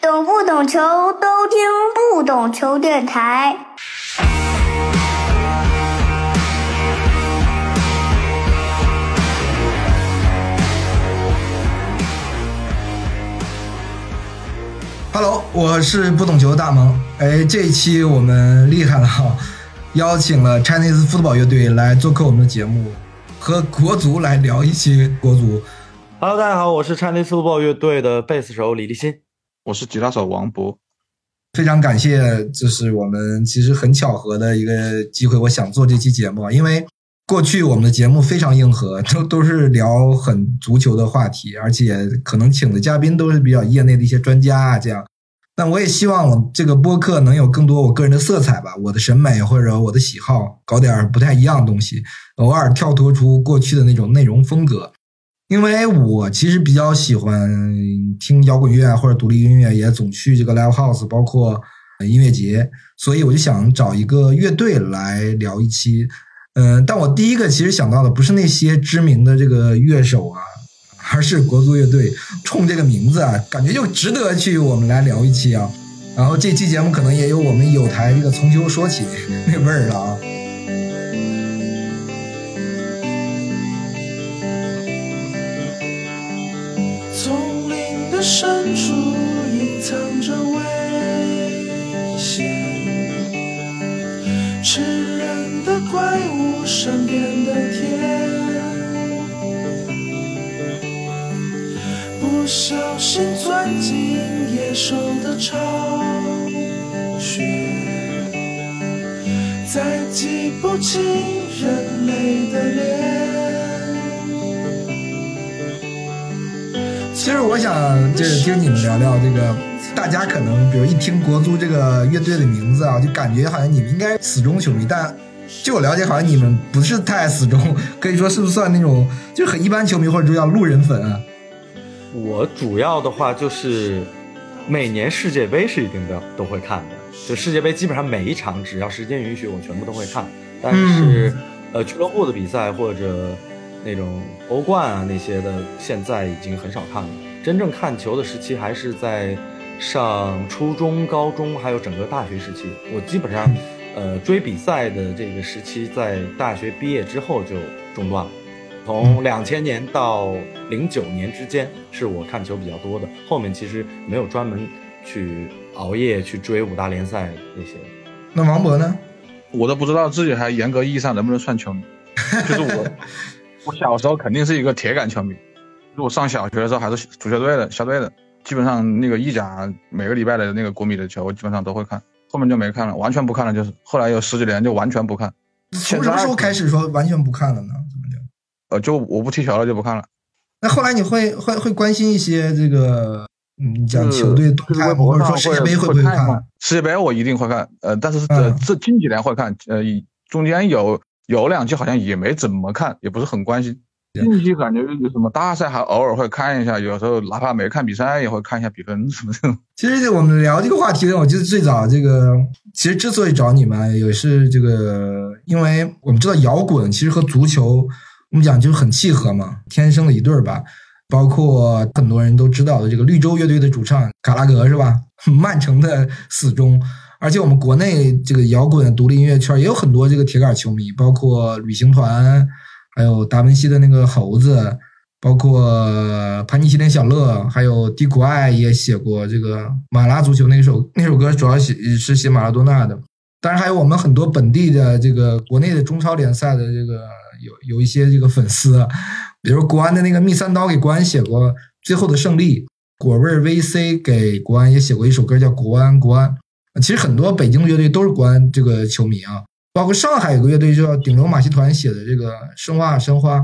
懂不懂球都听不懂球电台。Hello，我是不懂球的大萌。哎，这一期我们厉害了哈，邀请了 Chinese Football 乐队来做客我们的节目，和国足来聊一期国足。Hello，大家好，我是 Chinese Football 乐队的贝斯手李立新。我是吉他手王博。非常感谢，这是我们其实很巧合的一个机会，我想做这期节目，因为过去我们的节目非常硬核，都都是聊很足球的话题，而且可能请的嘉宾都是比较业内的一些专家啊，这样。但我也希望我这个播客能有更多我个人的色彩吧，我的审美或者我的喜好，搞点不太一样的东西，偶尔跳脱出过去的那种内容风格。因为我其实比较喜欢听摇滚乐啊或者独立音乐，也总去这个 live house，包括音乐节，所以我就想找一个乐队来聊一期。嗯，但我第一个其实想到的不是那些知名的这个乐手啊，而是国足乐队。冲这个名字啊，感觉就值得去我们来聊一期啊。然后这期节目可能也有我们有台这个从球说起 那味儿了啊。的深处隐藏着危险，吃人的怪物善变的天，不小心钻进野兽的巢穴，再记不清人类的脸。其实我想就是听你们聊聊这个，大家可能比如一听国足这个乐队的名字啊，就感觉好像你们应该死忠球迷，但据我了解，好像你们不是太死忠，可以说是不是算那种就是很一般球迷，或者说叫路人粉啊？我主要的话就是每年世界杯是一定的都会看的，就世界杯基本上每一场只要时间允许，我全部都会看。但是、呃，俱乐部的比赛或者那种欧冠啊那些的，现在已经很少看了。真正看球的时期还是在上初中、高中，还有整个大学时期。我基本上呃追比赛的这个时期，在大学毕业之后就中断了。从两千年到零九年之间，是我看球比较多的。后面其实没有专门去熬夜去追五大联赛那些。那王博呢？我都不知道自己还严格意义上能不能算球迷。就是我，我小时候肯定是一个铁杆球迷。就我上小学的时候还是足球队的校队的，基本上那个意甲每个礼拜的那个国米的球，我基本上都会看。后面就没看了，完全不看了。就是后来有十几年就完全不看。从什么时候开始说完全不看了呢？怎么就？呃，就我不踢球了就不看了。那后来你会会会关心一些这个，嗯，讲球队动态吗？或者说世界杯会不会看？世界杯我一定会看，呃，但是这嗯这近几年会看，呃，中间有有两季好像也没怎么看，也不是很关心。近期感觉有什么大赛还偶尔会看一下，有时候哪怕没看比赛也会看一下比分什么的。其实我们聊这个话题呢，我记得最早这个，其实之所以找你们，也是这个，因为我们知道摇滚其实和足球，我们讲就是很契合嘛，天生的一对儿吧。包括很多人都知道的这个绿洲乐队的主唱卡拉格是吧？曼城的死忠，而且我们国内这个摇滚独立音乐圈也有很多这个铁杆球迷，包括旅行团，还有达文西的那个猴子，包括潘尼西林小乐，还有迪古爱也写过这个马拉足球那首那首歌，主要写是写马拉多纳的。当然还有我们很多本地的这个国内的中超联赛的这个有有一些这个粉丝，比如国安的那个密三刀给国安写过《最后的胜利》，果味 VC 给国安也写过一首歌叫《国安国安》。其实很多北京的乐队都是国安这个球迷啊，包括上海有个乐队叫顶流马戏团写的这个《生花生花》。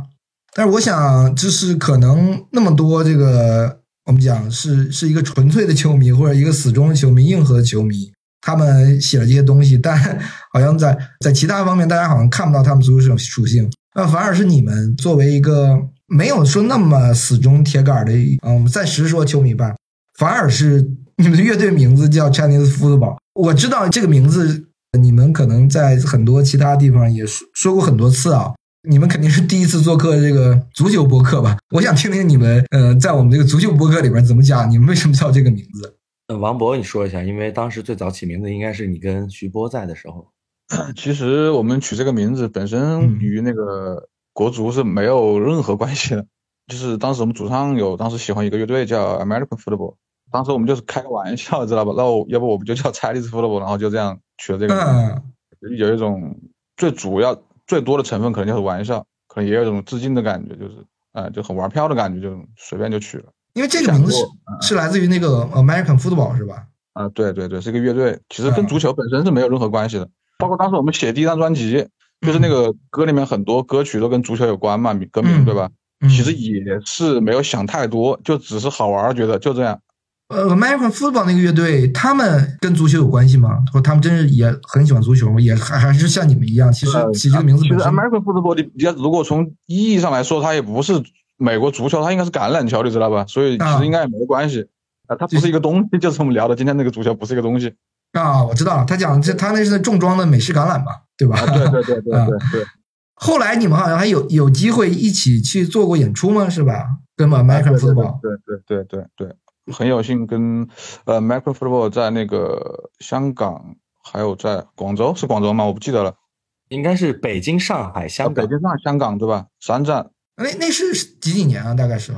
但是我想，就是可能那么多这个我们讲是是一个纯粹的球迷或者一个死忠的球迷、硬核的球迷，他们写了这些东西，但好像在在其他方面，大家好像看不到他们足球这种属性。那反而是你们作为一个没有说那么死忠铁杆的，嗯，我们暂时说球迷吧，反而是你们的乐队名字叫 Chinese Football。我知道这个名字，你们可能在很多其他地方也说说过很多次啊。你们肯定是第一次做客这个足球播客吧？我想听听你们，呃，在我们这个足球播客里边怎么讲，你们为什么叫这个名字？呃，王博，你说一下，因为当时最早起名字应该是你跟徐波在的时候。其实我们取这个名字本身嗯与那个国足是没有任何关系的，就是当时我们主唱有当时喜欢一个乐队叫 American Football，当时我们就是开个玩笑，知道吧？那我要不我们就叫 Chinese Football，然后就这样取了这个名字。嗯，有一种最主要最多的成分可能就是玩笑，可能也有一种致敬的感觉，就是啊、呃就很玩票的感觉，就随便就取了。因为这个名字是来自于那个 American Football 是吧？啊、对对对，是一个乐队，其实跟嗯足球本身是没有任何关系的。包括当时我们写第一张专辑，就是那个歌里面很多歌曲都跟足球有关嘛，歌名嗯对吧？嗯其实也是没有想太多，就只是好玩，觉得就这样。呃，American Football 那个乐队，他们跟足球有关系吗？或者他们真是也很喜欢足球吗？也还还是像你们一样，其实呃起这个名字其实 American football，你你要如果从意义上来说，它也不是美国足球，它应该是橄榄球，你知道吧？所以其啊实应该也没关系啊，它不是一个东西，就是我们聊的今天那个足球不是一个东西啊，我知道了，他讲这他那是重装的美式橄榄嘛，对吧？啊。对对对对 啊对对。后来你们好像还有有机会一起去做过演出吗？是吧？跟 American 对对 Football 对对对对对，很有幸跟呃 Micro Football 在那个香港，还有在广州，是广州吗？我不记得了。应该是北京、上海、香港北，京、上海、香港对吧？三站。那那是几几年啊？大概是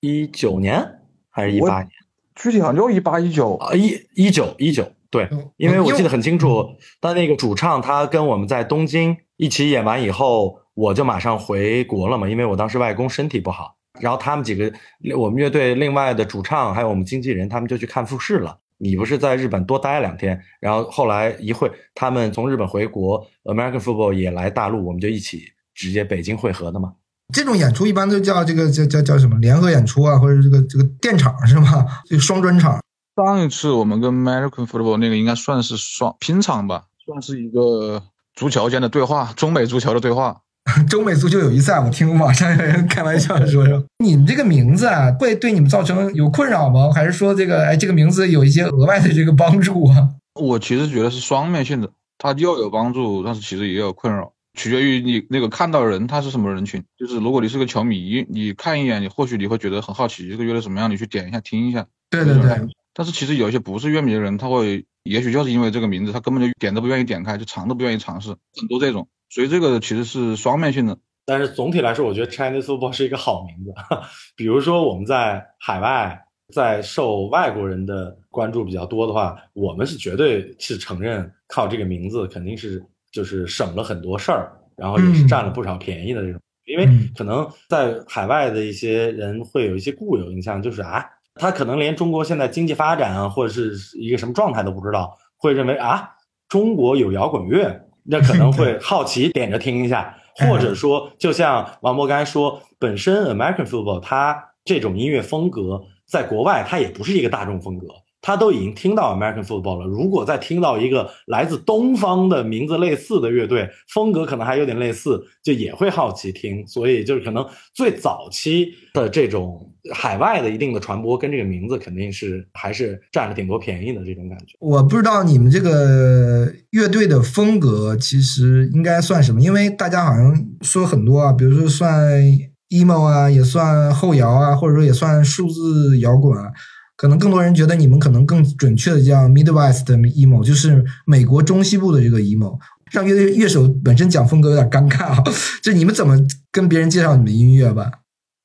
一九年还是一八年具体好像就一八一九。啊？一一九一九，对，因为我记得很清楚嗯，但那个主唱他跟我们在东京一起演完以后，我就马上回国了嘛，因为我当时外公身体不好，然后他们几个我们乐队另外的主唱还有我们经纪人，他们就去看复试了。你不是在日本多待两天，然后后来一会他们从日本回国，American Football 也来大陆，我们就一起直接北京会合的嘛。这种演出一般都叫这个叫叫叫什么联合演出啊，或者这个这个电场是吗？这个双专场。上一次我们跟 American Football 那个应该算是双拼场吧，算是一个足球间的对话，中美足球的对话。中美足球友谊赛，我听网上有人开玩笑说说，你们这个名字啊，会对你们造成有困扰吗？还是说这个哎，这个名字有一些额外的这个帮助啊？我其实觉得是双面性的，它又有帮助，但是其实也有困扰，取决于你那个看到人他是什么人群。就是如果你是个球迷，你看一眼，你或许你会觉得很好奇这个乐队怎么样，你去点一下听一下。对对对，但是其实有一些不是乐迷的人，他会也许就是因为这个名字，他根本就点都不愿意点开，就尝都不愿意尝试，很多这种。所以这个其实是双面性的。但是总体来说，我觉得 Chinese Football 是一个好名字。比如说我们在海外，在受外国人的关注比较多的话，我们是绝对是承认靠这个名字肯定是就是省了很多事儿，然后也是占了不少便宜的这种。因为嗯可能在海外的一些人会有一些固有印象，就是啊，他可能连中国现在经济发展啊，或者是一个什么状态都不知道，会认为啊，中国有摇滚乐，那可能会 好奇点着听一下。或者说，就像王博刚才说，本身 American Football 它这种音乐风格在国外它也不是一个大众风格，他都已经听到 American Football 了。如果再听到一个来自东方的名字类似的乐队，风格可能还有点类似，就也会好奇听。所以就是可能最早期的这种海外的一定的传播，跟这个名字肯定是还是占了挺多便宜的这种感觉。我不知道你们这个乐队的风格其实应该算什么，因为大家好像说很多啊，比如说算 emo 啊，也算后摇啊，或者说也算数字摇滚啊。可能更多人觉得你们可能更准确的叫 Midwest emo，就是美国中西部的这个 emo，让乐队乐手本身讲风格有点尴尬啊。就你们怎么跟别人介绍你们音乐吧？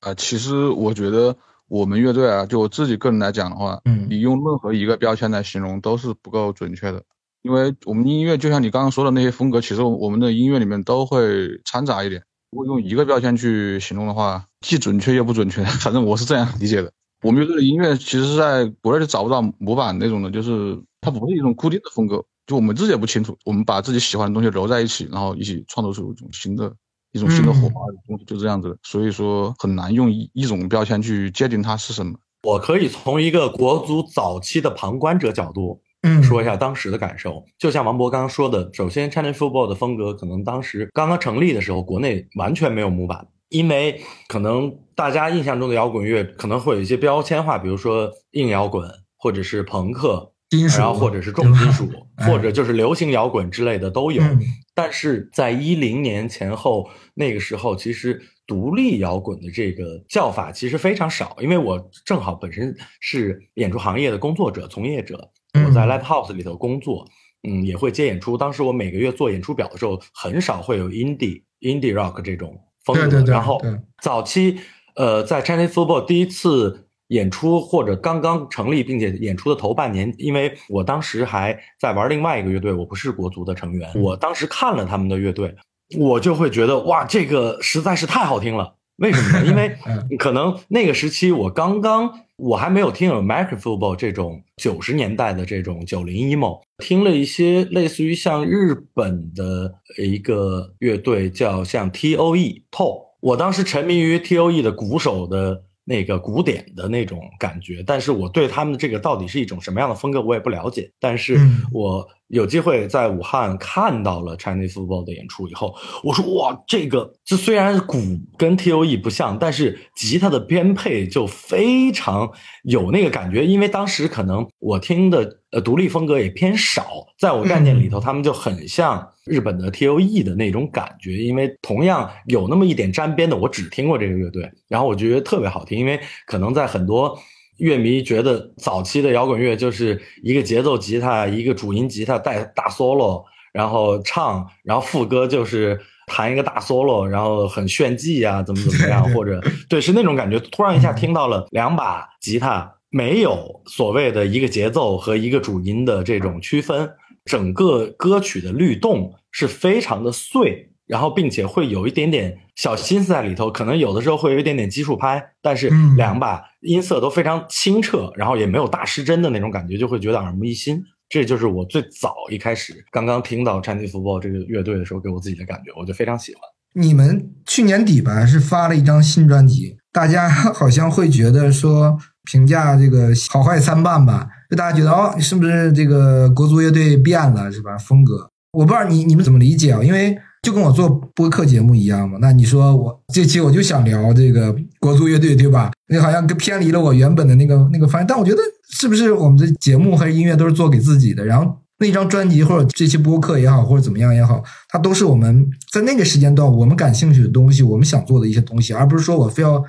啊、其实我觉得我们乐队啊，就我自己个人来讲的话，嗯你用任何一个标签来形容都是不够准确的，因为我们音乐就像你刚刚说的那些风格，其实我们的音乐里面都会掺杂一点。如果用一个标签去形容的话，既准确又不准确，反正我是这样理解的。我们乐队的音乐其实是在国内是找不到模板那种的，就是它不是一种固定的风格，就我们自己也不清楚。我们把自己喜欢的东西揉在一起，然后一起创作出一种新的、一种新的火花的东西，就这样子的。所以说很难用一一种标签去界定它是什么。我可以从一个国足早期的旁观者角度嗯，说一下当时的感受。就像王博刚刚说的，首先 Chinese football 的风格可能当时刚刚成立的时候，国内完全没有模板，因为可能大家印象中的摇滚乐可能会有一些标签化，比如说硬摇滚或者是朋克，金属然后或者是重金属或者就是流行摇滚之类的都有。嗯但是在一零年前后那个时候，其实独立摇滚的这个叫法其实非常少，因为我正好本身是演出行业的工作者、从业者，我在嗯 live house 里头工作，嗯，也会接演出。当时我每个月做演出表的时候，很少会有 indie indie rock 这种风格。对对对然后对早期呃，在 Chinese Football 第一次演出或者刚刚成立并且演出的头半年，因为我当时还在玩另外一个乐队，我不是国足的成员，我当时看了他们的乐队，我就会觉得哇，这个实在是太好听了。为什么呢？因为 嗯可能那个时期我刚刚，我还没有听 American Football 这种九十年代的这种九零 emo，听了一些类似于像日本的一个乐队叫像 T.O.E. TO，我当时沉迷于 T.O.E. 的鼓手的那个古典的那种感觉，但是我对他们的这个到底是一种什么样的风格我也不了解，但是嗯。我有机会在武汉看到了 Chinese Football 的演出以后，我说哇，这个这虽然鼓跟 T.O.E 不像，但是吉他的编配就非常有那个感觉。因为当时可能我听的呃独立风格也偏少，在我概念里头，他们就很像日本的 T.O.E 的那种感觉。因为同样有那么一点沾边的，我只听过这个乐队，然后我觉得特别好听，因为可能在很多。乐迷觉得早期的摇滚乐就是一个节奏吉他，一个主音吉他带大 solo，然后唱，然后副歌就是弹一个大 solo，然后很炫技啊，怎么怎么样，或者 对是那种感觉。突然一下听到了两把吉他，没有所谓的一个节奏和一个主音的这种区分，整个歌曲的律动是非常的碎。然后，并且会有一点点小心思在里头，可能有的时候会有一点点基数拍，但是嗯两把音色都非常清澈，然后也没有大失真的那种感觉，就会觉得耳目一新。这就是我最早一开始刚刚听到 Chinese Football 这个乐队的时候给我自己的感觉，我就非常喜欢。你们去年底吧是发了一张新专辑，大家 好像会觉得说评价这个好坏参半吧，就大家觉得哦，是不是这个国足乐队变了是吧？风格，我不知道你你们怎么理解啊？因为就跟我做播客节目一样嘛。那你说我这期我就想聊这个国足乐队，对吧？那好像跟偏离了我原本的那个那个方向，但我觉得是不是我们的节目和音乐都是做给自己的，然后。那张专辑或者这期播客也好，或者怎么样也好，它都是我们在那个时间段我们感兴趣的东西，我们想做的一些东西，而不是说我非要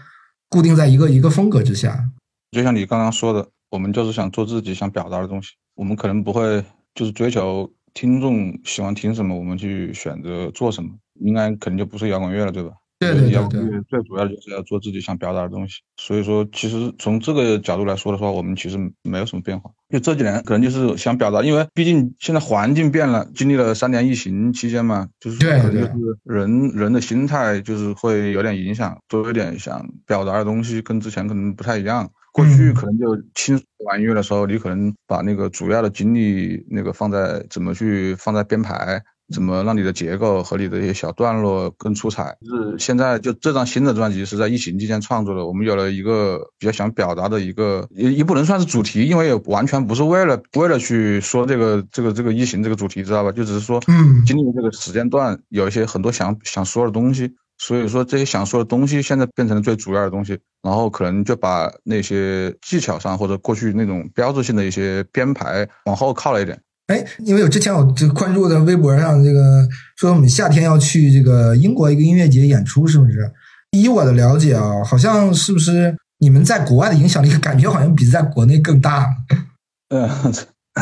固定在一个一个风格之下。就像你刚刚说的，我们就是想做自己想表达的东西，我们可能不会就是追求听众喜欢听什么，我们去选择做什么，应该肯定就不是摇滚乐了，对吧？对对对摇滚乐最主要就是要做自己想表达的东西。所以说，其实从这个角度来说的话，我们其实没有什么变化。就这几年可能就是想表达，因为毕竟现在环境变了，经历了三年疫情期间嘛，就是对可能就对是人人的心态就是会有点影响，都有点想表达的东西跟之前可能不太一样。过去嗯可能就轻玩音乐的时候，你可能把那个主要的精力那个放在怎么去放在编排，怎么让你的结构和你的一些小段落更出彩。就是现在就这张新的专辑是在疫情期间创作的，我们有了一个比较想表达的一个，也也不能算是主题，因为也完全不是为了为了去说这个这个这个疫情这个主题，知道吧？就只是说，嗯经历了这个时间段，有一些很多想想说的东西。所以说这些想说的东西现在变成了最主要的东西，然后可能就把那些技巧上或者过去那种标志性的一些编排往后靠了一点。哎，因为我之前我就关注的微博上这个说我们夏天要去这个英国一个音乐节演出，是不是？以我的了解啊，好像是不是你们在国外的影响力 感觉好像比在国内更大？嗯，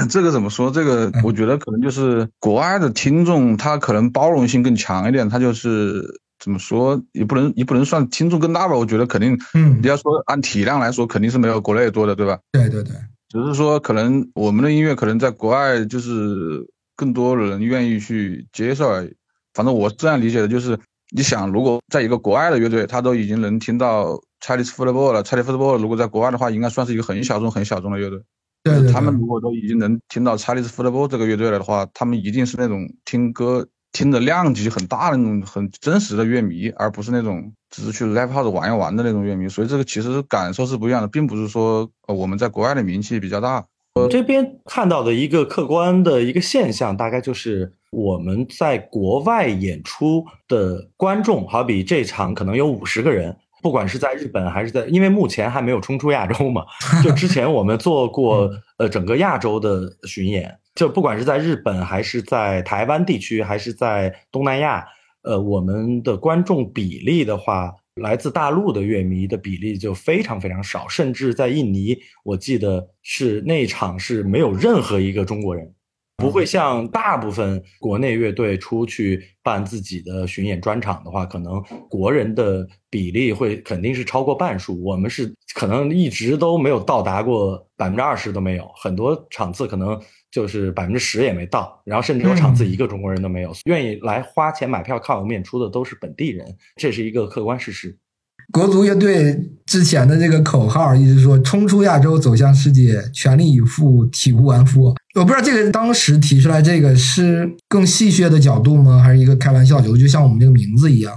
这个怎么说？这个嗯我觉得可能就是国外的听众，他可能包容性更强一点，他就是怎么说，也不能也不能算听众更大吧。我觉得肯定，嗯你要说按体量来说，肯定是没有国内多的，对吧？对对对，只是说可能我们的音乐可能在国外就是更多人愿意去接受而已。反正我是这样理解的，就是你想，如果在一个国外的乐队，他都已经能听到 Chinese Football 了，Chinese Football 如果在国外的话，应该算是一个很小众、很小众的乐队。对对对他们如果都已经能听到 Chinese Football 这个乐队了的话，他们一定是那种听歌听的量级很大的那种很真实的乐迷，而不是那种只是去 live house 玩一玩的那种乐迷。所以这个其实感受是不一样的，并不是说呃我们在国外的名气比较大。我这边看到的一个客观的一个现象，大概就是我们在国外演出的观众，好比这场可能有五十个人，不管是在日本还是在，因为目前还没有冲出亚洲嘛，就之前我们做过 呃整个亚洲的巡演，就不管是在日本还是在台湾地区，还是在东南亚，呃，我们的观众比例的话，来自大陆的乐迷的比例就非常非常少，甚至在印尼，我记得是那场是没有任何一个中国人。不会像大部分国内乐队出去办自己的巡演专场的话，可能国人的比例会肯定是超过半数。我们是可能一直都没有到达过百分之二十都没有，很多场次可能就是百分之十也没到，然后甚至有场次一个中国人都没有。愿意来花钱买票看我们演出的都是本地人，这是一个客观事实。国足乐队之前的这个口号一直说“冲出亚洲，走向世界，全力以赴，体无完肤”。我不知道这个当时提出来这个是更戏谑的角度吗，还是一个开玩笑角度？就像我们这个名字一样。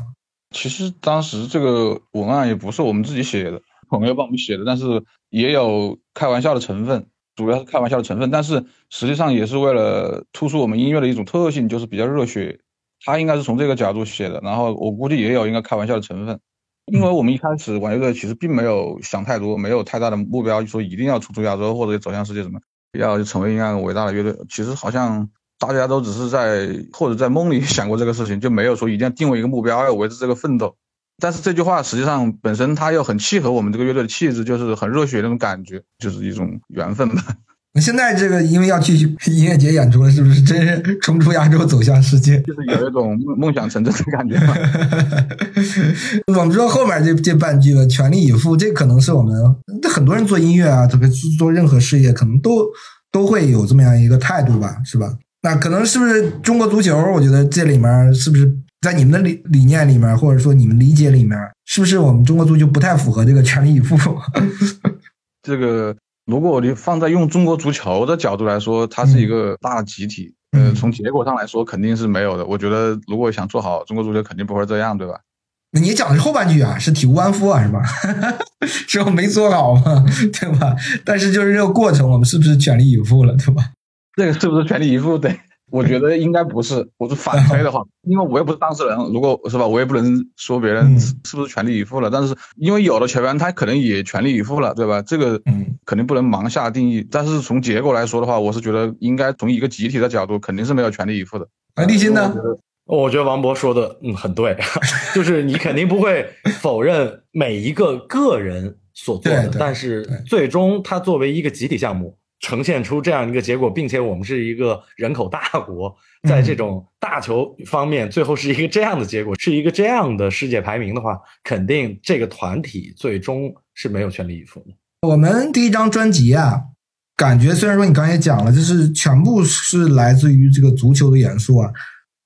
其实当时这个文案也不是我们自己写的，朋友帮我们写的，但是也有开玩笑的成分，主要是开玩笑的成分。但是实际上也是为了突出我们音乐的一种特性，就是比较热血。他应该是从这个角度写的，然后我估计也有应该开玩笑的成分。因为我们一开始玩乐队其实并没有想太多，没有太大的目标，说一定要冲出亚洲或者走向世界什么，要成为一样伟大的乐队。其实好像大家都只是在或者在梦里 想过这个事情，就没有说一定要定位一个目标，要为之这个奋斗。但是这句话实际上本身它又很契合我们这个乐队的气质，就是很热血那种感觉，就是一种缘分吧。那现在这个因为要去音乐节演出了，是不是真是冲出亚洲走向世界？就是有一种梦梦想成真的感觉。我们知道后面这这半句了，全力以赴，这可能是我们很多人做音乐啊，这个做任何事业，可能都都会有这么样一个态度吧，是吧？那可能是不是中国足球？我觉得这里面是不是在你们的理理念里面，或者说你们理解里面，是不是我们中国足球不太符合这个全力以赴？这个。如果你放在用中国足球的角度来说，它是一个大集体。呃，从结果上来说，肯定是没有的。我觉得，如果想做好中国足球，肯定不会这样，对吧？你讲的是后半句啊，是体无完肤啊，是吧？是我没做好嘛，对吧？但是就是这个过程，我们是不是全力以赴了，对吧？这个是不是全力以赴？对。我觉得应该不是，我是反推的话，因为我又不是当事人，如果是吧，我也不能说别人是不是全力以赴了。但是因为有的球员他可能也全力以赴了，对吧？这个嗯，肯定不能盲下定义。但是从结果来说的话，我是觉得应该从一个集体的角度，肯定是没有全力以赴的。那，立新呢？我觉得王博说的嗯很对，就是你肯定不会否认每一个个人所做的，但是最终他作为一个集体项目。呈现出这样一个结果，并且我们是一个人口大国，在这种大球方面，最后是一个这样的结果，是一个这样的世界排名的话，肯定这个团体最终是没有全力以赴的。我们第一张专辑啊，感觉虽然说你刚才也讲了，就是全部是来自于这个足球的元素啊。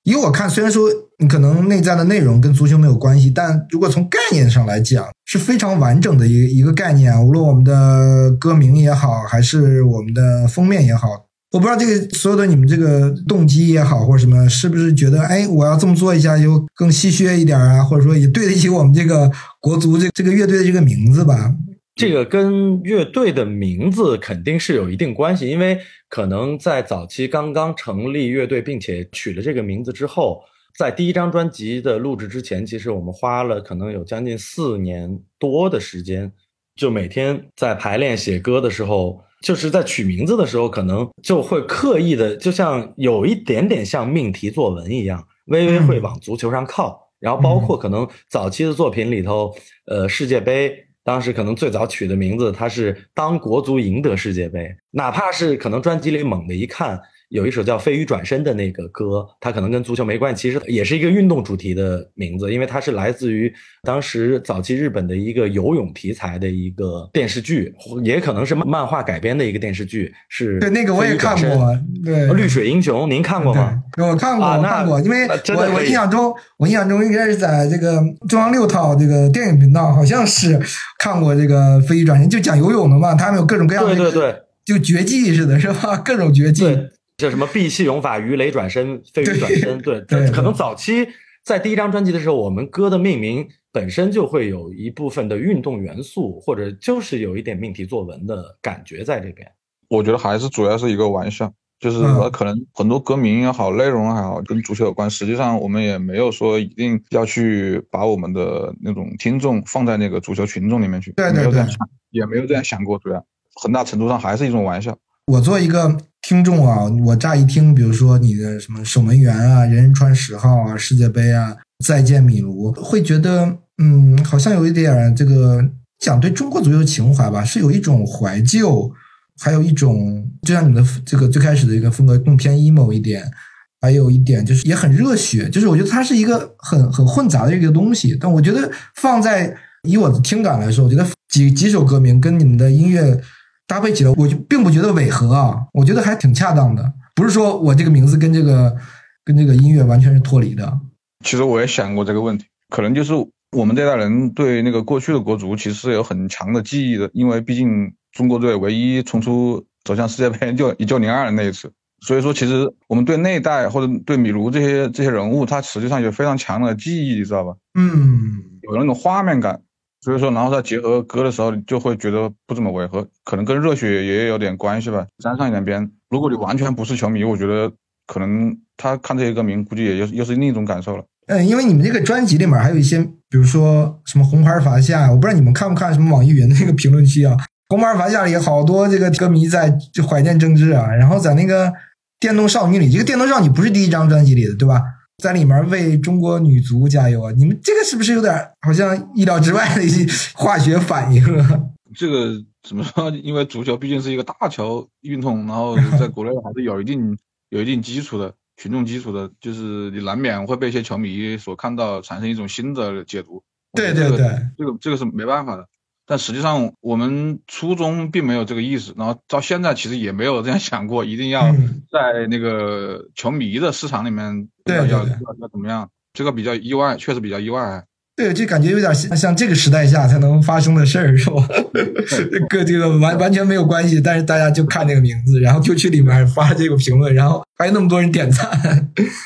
以我看，虽然说你可能内在的内容跟足球没有关系，但如果从概念上来讲，是非常完整的一一个概念啊。无论我们的歌名也好，还是我们的封面也好，我不知道这个所有的你们这个动机也好，或者什么，是不是觉得哎，我要这么做一下，就更戏谑一点啊，或者说也对得起我们这个国足这这个乐队的这个名字吧？这个跟乐队的名字肯定是有一定关系，因为可能在早期刚刚成立乐队，并且取了这个名字之后，在第一张专辑的录制之前，其实我们花了可能有将近四年多的时间，就每天在排练写歌的时候，就是在取名字的时候，可能就会刻意的，就像有一点点像命题作文一样，微微会往足球上靠。然后包括可能早期的作品里头，呃，世界杯。当时可能最早取的名字，它是当国足赢得世界杯，哪怕是可能专辑里猛的一看。有一首叫《飞鱼转身》的那个歌，它可能跟足球没关系，其实也是一个运动主题的名字，因为它是来自于当时早期日本的一个游泳题材的一个电视剧，也可能是漫画改编的一个电视剧。是对那个我也看过，对《绿水英雄》，您看过吗？我看过，我看过，因为我我印象中，我印象中应该是在这个中央六套这个电影频道，好像是看过这个《飞鱼转身》，就讲游泳的嘛，他们有各种各样的，对对对，就绝技似的，是吧？各种绝技。叫什么闭气泳法、鱼雷转身、飞鱼转身？对，可能早期在第一张专辑的时候，我们歌的命名本身就会有一部分的运动元素，或者就是有一点命题作文的感觉在这边。我觉得还是主要是一个玩笑，就是可能很多歌名也好，内容也好，跟足球有关。实际上我们也没有说一定要去把我们的那种听众放在那个足球群众里面去，对对对没有这样想，也没有这样想过，主要很大程度上还是一种玩笑。我做一个听众啊，我乍一听，比如说你的什么守门员啊、人人传十号啊、世界杯啊、再见米卢，会觉得嗯，好像有一点这个讲对中国足球情怀吧，是有一种怀旧，还有一种就像你的这个最开始的一个风格更偏 emo 一点，还有一点就是也很热血，就是我觉得它是一个很很混杂的一个东西，但我觉得放在以我的听感来说，我觉得几几首歌名跟你们的音乐搭配起来，我就并不觉得违和啊，我觉得还挺恰当的，不是说我这个名字跟这个跟这个音乐完全是脱离的。其实我也想过这个问题，可能就是我们这代人对那个过去的国足其实是有很强的记忆的，因为毕竟中国队唯一冲出走向世界杯就 一九零二那一次，所以说其实我们对那一代或者对米卢这些这些人物，他实际上有非常强的记忆，你知道吧？嗯，有那种画面感，所以说然后再结合歌的时候，就会觉得不怎么违和，可能跟热血也有点关系吧，沾上一点边。如果你完全不是球迷，我觉得可能他看这些歌名，估计也又又是另一种感受了。嗯，因为你们这个专辑里面还有一些，比如说什么红牌罚下，我不知道你们看不看什么网易云的那个评论区啊，红牌罚下里好多这个歌迷在怀念政治啊，然后在那个电动少女里，这个电动少女不是第一张专辑里的，对吧？在里面为中国女足加油啊！你们这个是不是有点好像意料之外的一些 化学反应啊？这个怎么说？因为足球毕竟是一个大球运动，然后在国内还是有一定有一定基础的群众基础的，就是你难免会被一些球迷所看到，产生一种新的解读。对对对，这个这个是没办法的。但实际上，我们初衷并没有这个意思，然后到现在其实也没有这样想过，一定要嗯在那个球迷的市场里面要要要要怎么样？这个比较意外，确实比较意外。对，就感觉有点像像这个时代下才能发生的事儿，是吧？跟这个完完全没有关系，但是大家就看这个名字，然后就去里面发这个评论，然后还有那么多人点赞。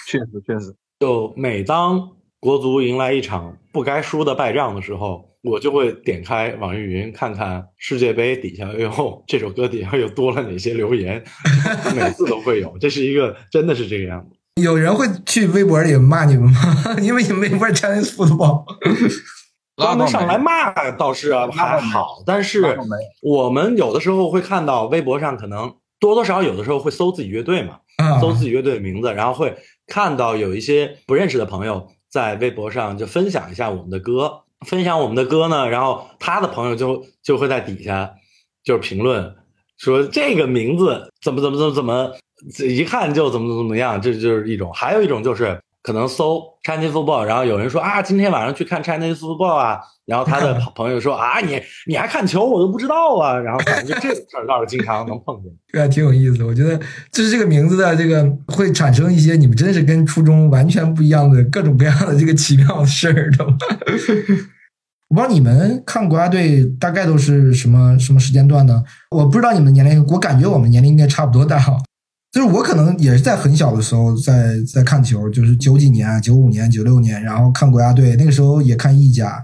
确实确实，就每当国足迎来一场不该输的败仗的时候，我就会点开网易云看看世界杯底下又这首歌底下又多了哪些留言，每次都会有，这是一个真的是这个样子。有人会去微博里骂你们吗？因为你们微博 Chinese football。专门上来骂倒是啊还好，但是我们有的时候会看到微博上可能多多少少有的时候会搜自己乐队嘛，啊，搜自己乐队的名字，然后会看到有一些不认识的朋友在微博上就分享一下我们的歌，分享我们的歌呢，然后他的朋友就就会在底下就是评论说这个名字怎么怎么怎么怎么，一看就怎么怎么怎么样，这就是一种，还有一种就是。可能搜 Chinese football，然后有人说啊，今天晚上去看 Chinese football 啊，然后他的 朋友说啊，你你还看球，我都不知道啊，然后反正就这种事儿倒是经常能碰见。这还挺有意思的。我觉得就是这个名字的这个会产生一些你们真是跟初中完全不一样的各种各样的这个奇妙的事儿，懂吗？我不知道你们看国家队大概都是什么什么时间段呢？我不知道你们年龄，我感觉我们年龄应该差不多大哈。就是我可能也是在很小的时候在在看球，就是九几年、九五年、九六年，然后看国家队，那个时候也看意甲。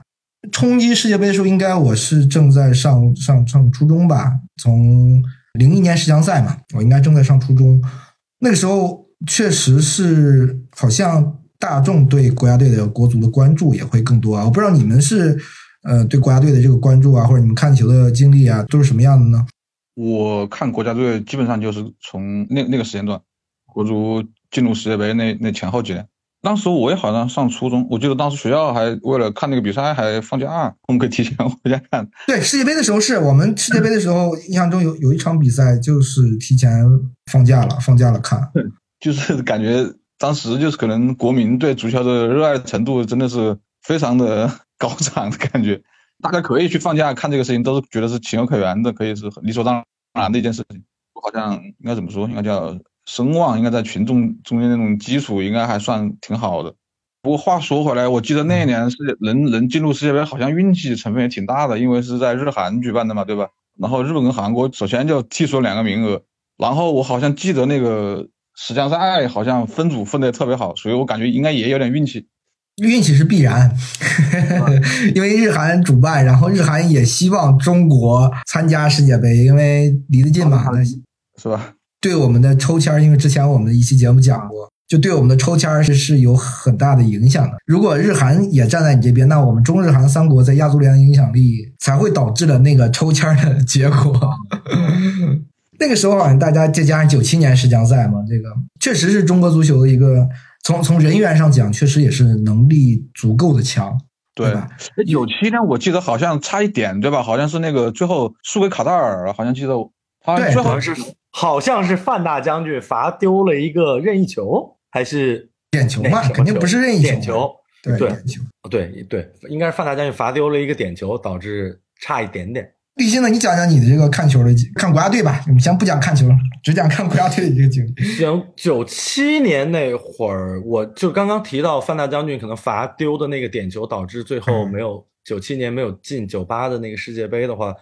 冲击世界杯的时候，应该我是正在上上上初中吧，从零一年世强赛嘛，我应该正在上初中。那个时候确实是好像大众对国家队的国足的关注也会更多啊。我不知道你们是呃对国家队的这个关注啊，或者你们看球的经历啊，都是什么样的呢？我看国家队基本上就是从那那个时间段，国足进入世界杯那那前后几年。当时我也好像上初中，我记得当时学校还为了看那个比赛还放假，我们可以提前回家看。对世界杯的时候是我们世界杯的时候，印象中有有一场比赛就是提前放假了，放假了看。就是感觉当时就是可能国民对足球的热爱程度真的是非常的 高涨的感觉，大家可以去放假看这个事情，都是觉得是情有可原的，可以是理所当然的一件事情。好像应该怎么说，应该叫声望，应该在群众中间那种基础应该还算挺好的。不过话说回来，我记得那一年是能能进入世界杯，好像运气成分也挺大的，因为是在日韩举办的嘛，对吧？然后日本跟韩国首先就剔出了两个名额，然后我好像记得那个十强赛好像分组分的特别好，所以我感觉应该也有点运气。运气是必然，因为日韩主办，然后日韩也希望中国参加世界杯，因为离得近嘛。是吧？对我们的抽签儿，因为之前我们的一期节目讲过，就对我们的抽签儿是是有很大的影响的。如果日韩也站在你这边，那我们中日韩三国在亚足联的影响力才会导致了那个抽签儿的 结果。那个时候好像大家再加上九七年世江赛嘛，这个确实是中国足球的一个从从人员上讲，确实也是能力足够的强，对吧？九七年我记得好像差一点，对吧？好像是那个最后输给卡塔尔，好像记得对最后好像是好像是范大将军罚丢了一个任意球，还是点球嘛肯定不是任意球点球。对对点球。对对，应该是范大将军罚丢了一个点球，导致差一点点。立新呢，你讲讲你的这个看球的看国家队吧，我们先不讲看球，只讲看国家队的一个经历。行，九七年那会儿，我就刚刚提到范大将军可能罚丢的那个点球，导致最后没有九七年没有进九八的那个世界杯的话，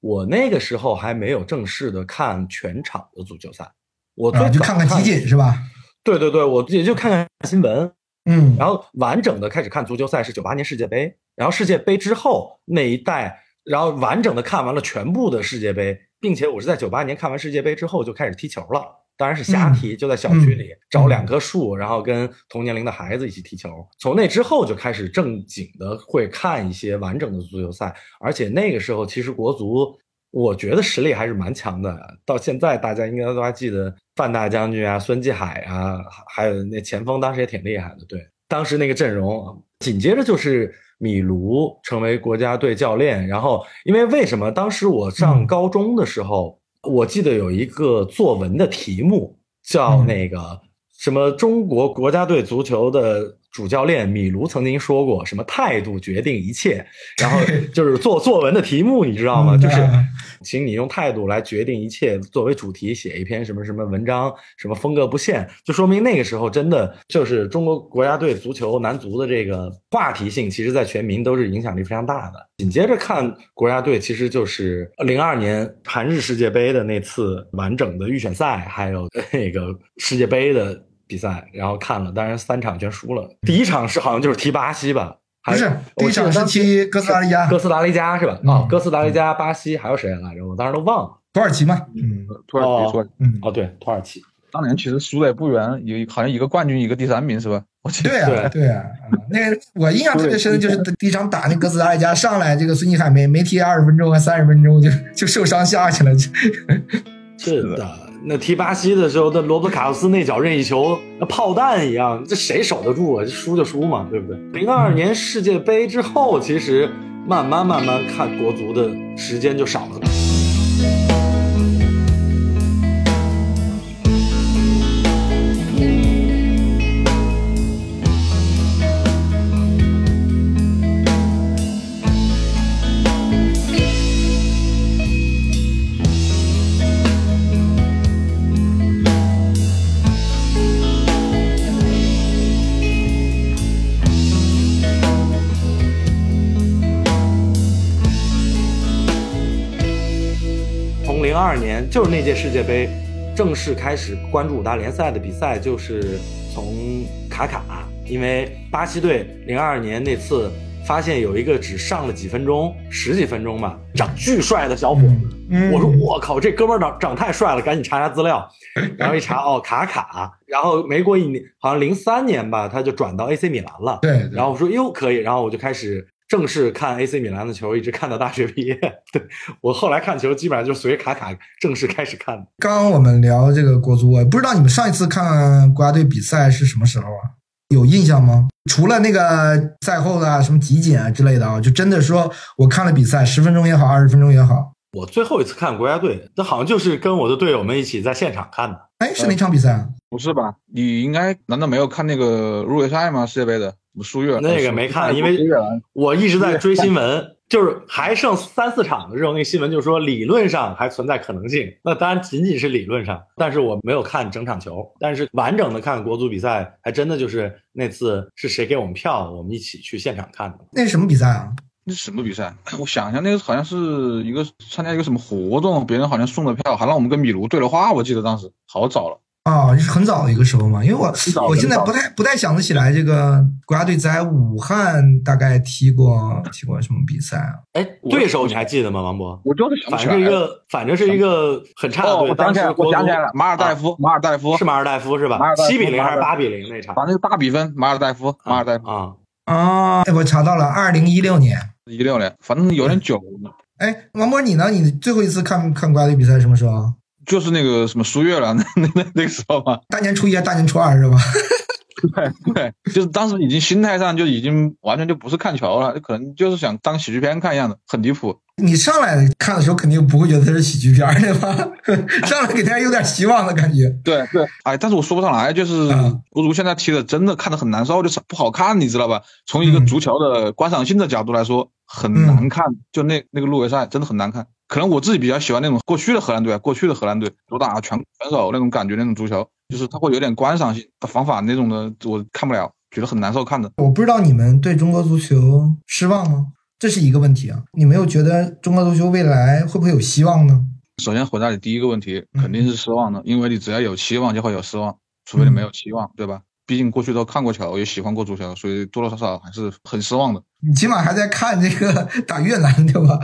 我那个时候还没有正式的看全场的足球赛，我最啊，就早看看集锦是吧？对对对，我也就看看新闻，嗯，然后完整的开始看足球赛是九八年世界杯，然后世界杯之后那一代，然后完整的看完了全部的世界杯，并且我是在九八年看完世界杯之后就开始踢球了，当然是瞎踢，就在小区里找两棵树，然后跟同年龄的孩子一起踢球。从那之后就开始正经的会看一些完整的足球赛，而且那个时候其实国足。我觉得实力还是蛮强的，到现在大家应该都还记得范大将军啊、孙继海啊，还有那前锋当时也挺厉害的。对，当时那个阵容，紧接着就是米卢成为国家队教练。然后，因为为什么当时我上高中的时候，我记得有一个作文的题目叫那个什么中国国家队足球的主教练米卢曾经说过什么态度决定一切，然后就是做作文的题目，你知道吗？就是嗯请你用态度来决定一切，作为主题写一篇什么什么文章，什么风格不限，就说明那个时候真的就是中国国家队足球男足的这个话题性，其实在全民都是影响力非常大的。紧接着看国家队，其实就是零二年韩日世界杯的那次完整的预选赛，还有那个世界杯的比赛，然后看了，当然三场全输了。第一场是好像就是踢巴西吧。还不是第一场是踢哥斯达黎加哥斯达黎加是吧？嗯啊，哥斯达黎加、巴西还有谁来着？我当时都忘了。土耳其嘛，嗯土耳其土耳其嗯，哦，对，土耳其。当年其实输的也不远，有好像一个冠军，一个第三名是吧？我记得对啊，对啊，嗯那个我印象特别深的就是第一场打那哥斯达黎加上来，这个孙继海没没踢二十分钟还三十分钟就就受伤下去了，是的，那踢巴西的时候，那罗伯卡洛斯那脚任意球，那炮弹一样，这谁守得住啊？这输就输嘛，对不对？零二年世界杯之后，其实慢慢慢慢看国足的时间就少了。二年就是那届世界杯正式开始关注五大联赛的比赛，就是从卡卡，因为巴西队零二年那次发现有一个只上了几分钟，十几分钟吧，长巨帅的小伙子。嗯我说我靠，这哥们儿长长太帅了，赶紧查查资料，然后一查哦，卡卡，然后没过一年，好像零三年吧，他就转到 AC 米兰了。对，对然后我说哟可以，然后我就开始正式看 AC 米兰的球，一直看到大学毕业。对我后来看球基本上就随卡卡正式开始看的。刚刚我们聊这个国足，我不知道你们上一次看国家队比赛是什么时候啊？有印象吗？除了那个赛后的什么集锦啊之类的啊，就真的说我看了比赛，十分钟也好，二十分钟也好，我最后一次看国家队，这好像就是跟我的队友们一起在现场看的。哎，是哪场比赛啊？不是吧？你应该难道没有看那个入围赛吗？世界杯的输越那个没看，因为我一直在追新闻，就是还剩三四场的时候，那个新闻就说理论上还存在可能性。那当然仅仅是理论上，但是我没有看整场球，但是完整的看国足比赛，还真的就是那次是谁给我们票，我们一起去现场看的。那是什么比赛啊？那是什么比赛？我想一下，那个好像是一个参加一个什么活动，别人好像送的票，还让我们跟米卢对了话。我记得当时好早了。哦，是很早的一个时候嘛，因为我我现在不太不太想得起来这个国家队在武汉大概踢过踢过什么比赛啊？哎，对手你还记得吗，王博？我就是想不反正是一。个，反正是一个很差的哦，队。我想起来了，当时国足我想起来了，马尔代夫，马尔代夫是马尔代夫是吧七比零还是八比零那场？反正是大比分，马尔代夫，马尔代夫，啊，啊，哎，我查到了，二零一六年。一六年，反正有点久，哎，王博你呢？你最后一次看看国家队比赛什么时候啊？就是那个什么苏月了，那那那那个时候嘛，大年初一还是大年初二是吧？对对，就是当时已经心态上就已经完全就不是看球了，可能就是想当喜剧片看一样的，很离谱。你上来看的时候肯定不会觉得它是喜剧片对吧？上来给大家有点希望的感觉。对对，哎，但是我说不上来，就是嗯国足现在踢的真的看的很难受，就是不好看，你知道吧？从一个嗯足球的观赏性的角度来说，很难看，就那那个入围赛真的很难看。可能我自己比较喜欢那种过去的荷兰队啊，过去的荷兰队主打全全手那种感觉，那种足球，就是它会有点观赏性，防反那种的我看不了，觉得很难受看的。我不知道你们对中国足球失望吗？这是一个问题啊。你没有觉得中国足球未来会不会有希望呢？首先回答你第一个问题，嗯肯定是失望的，因为你只要有期望就会有失望，除非你没有期望，对吧？毕竟过去都看过球，也喜欢过足球，所以多多少少还是很失望的。你起码还在看这个 打越南对吧？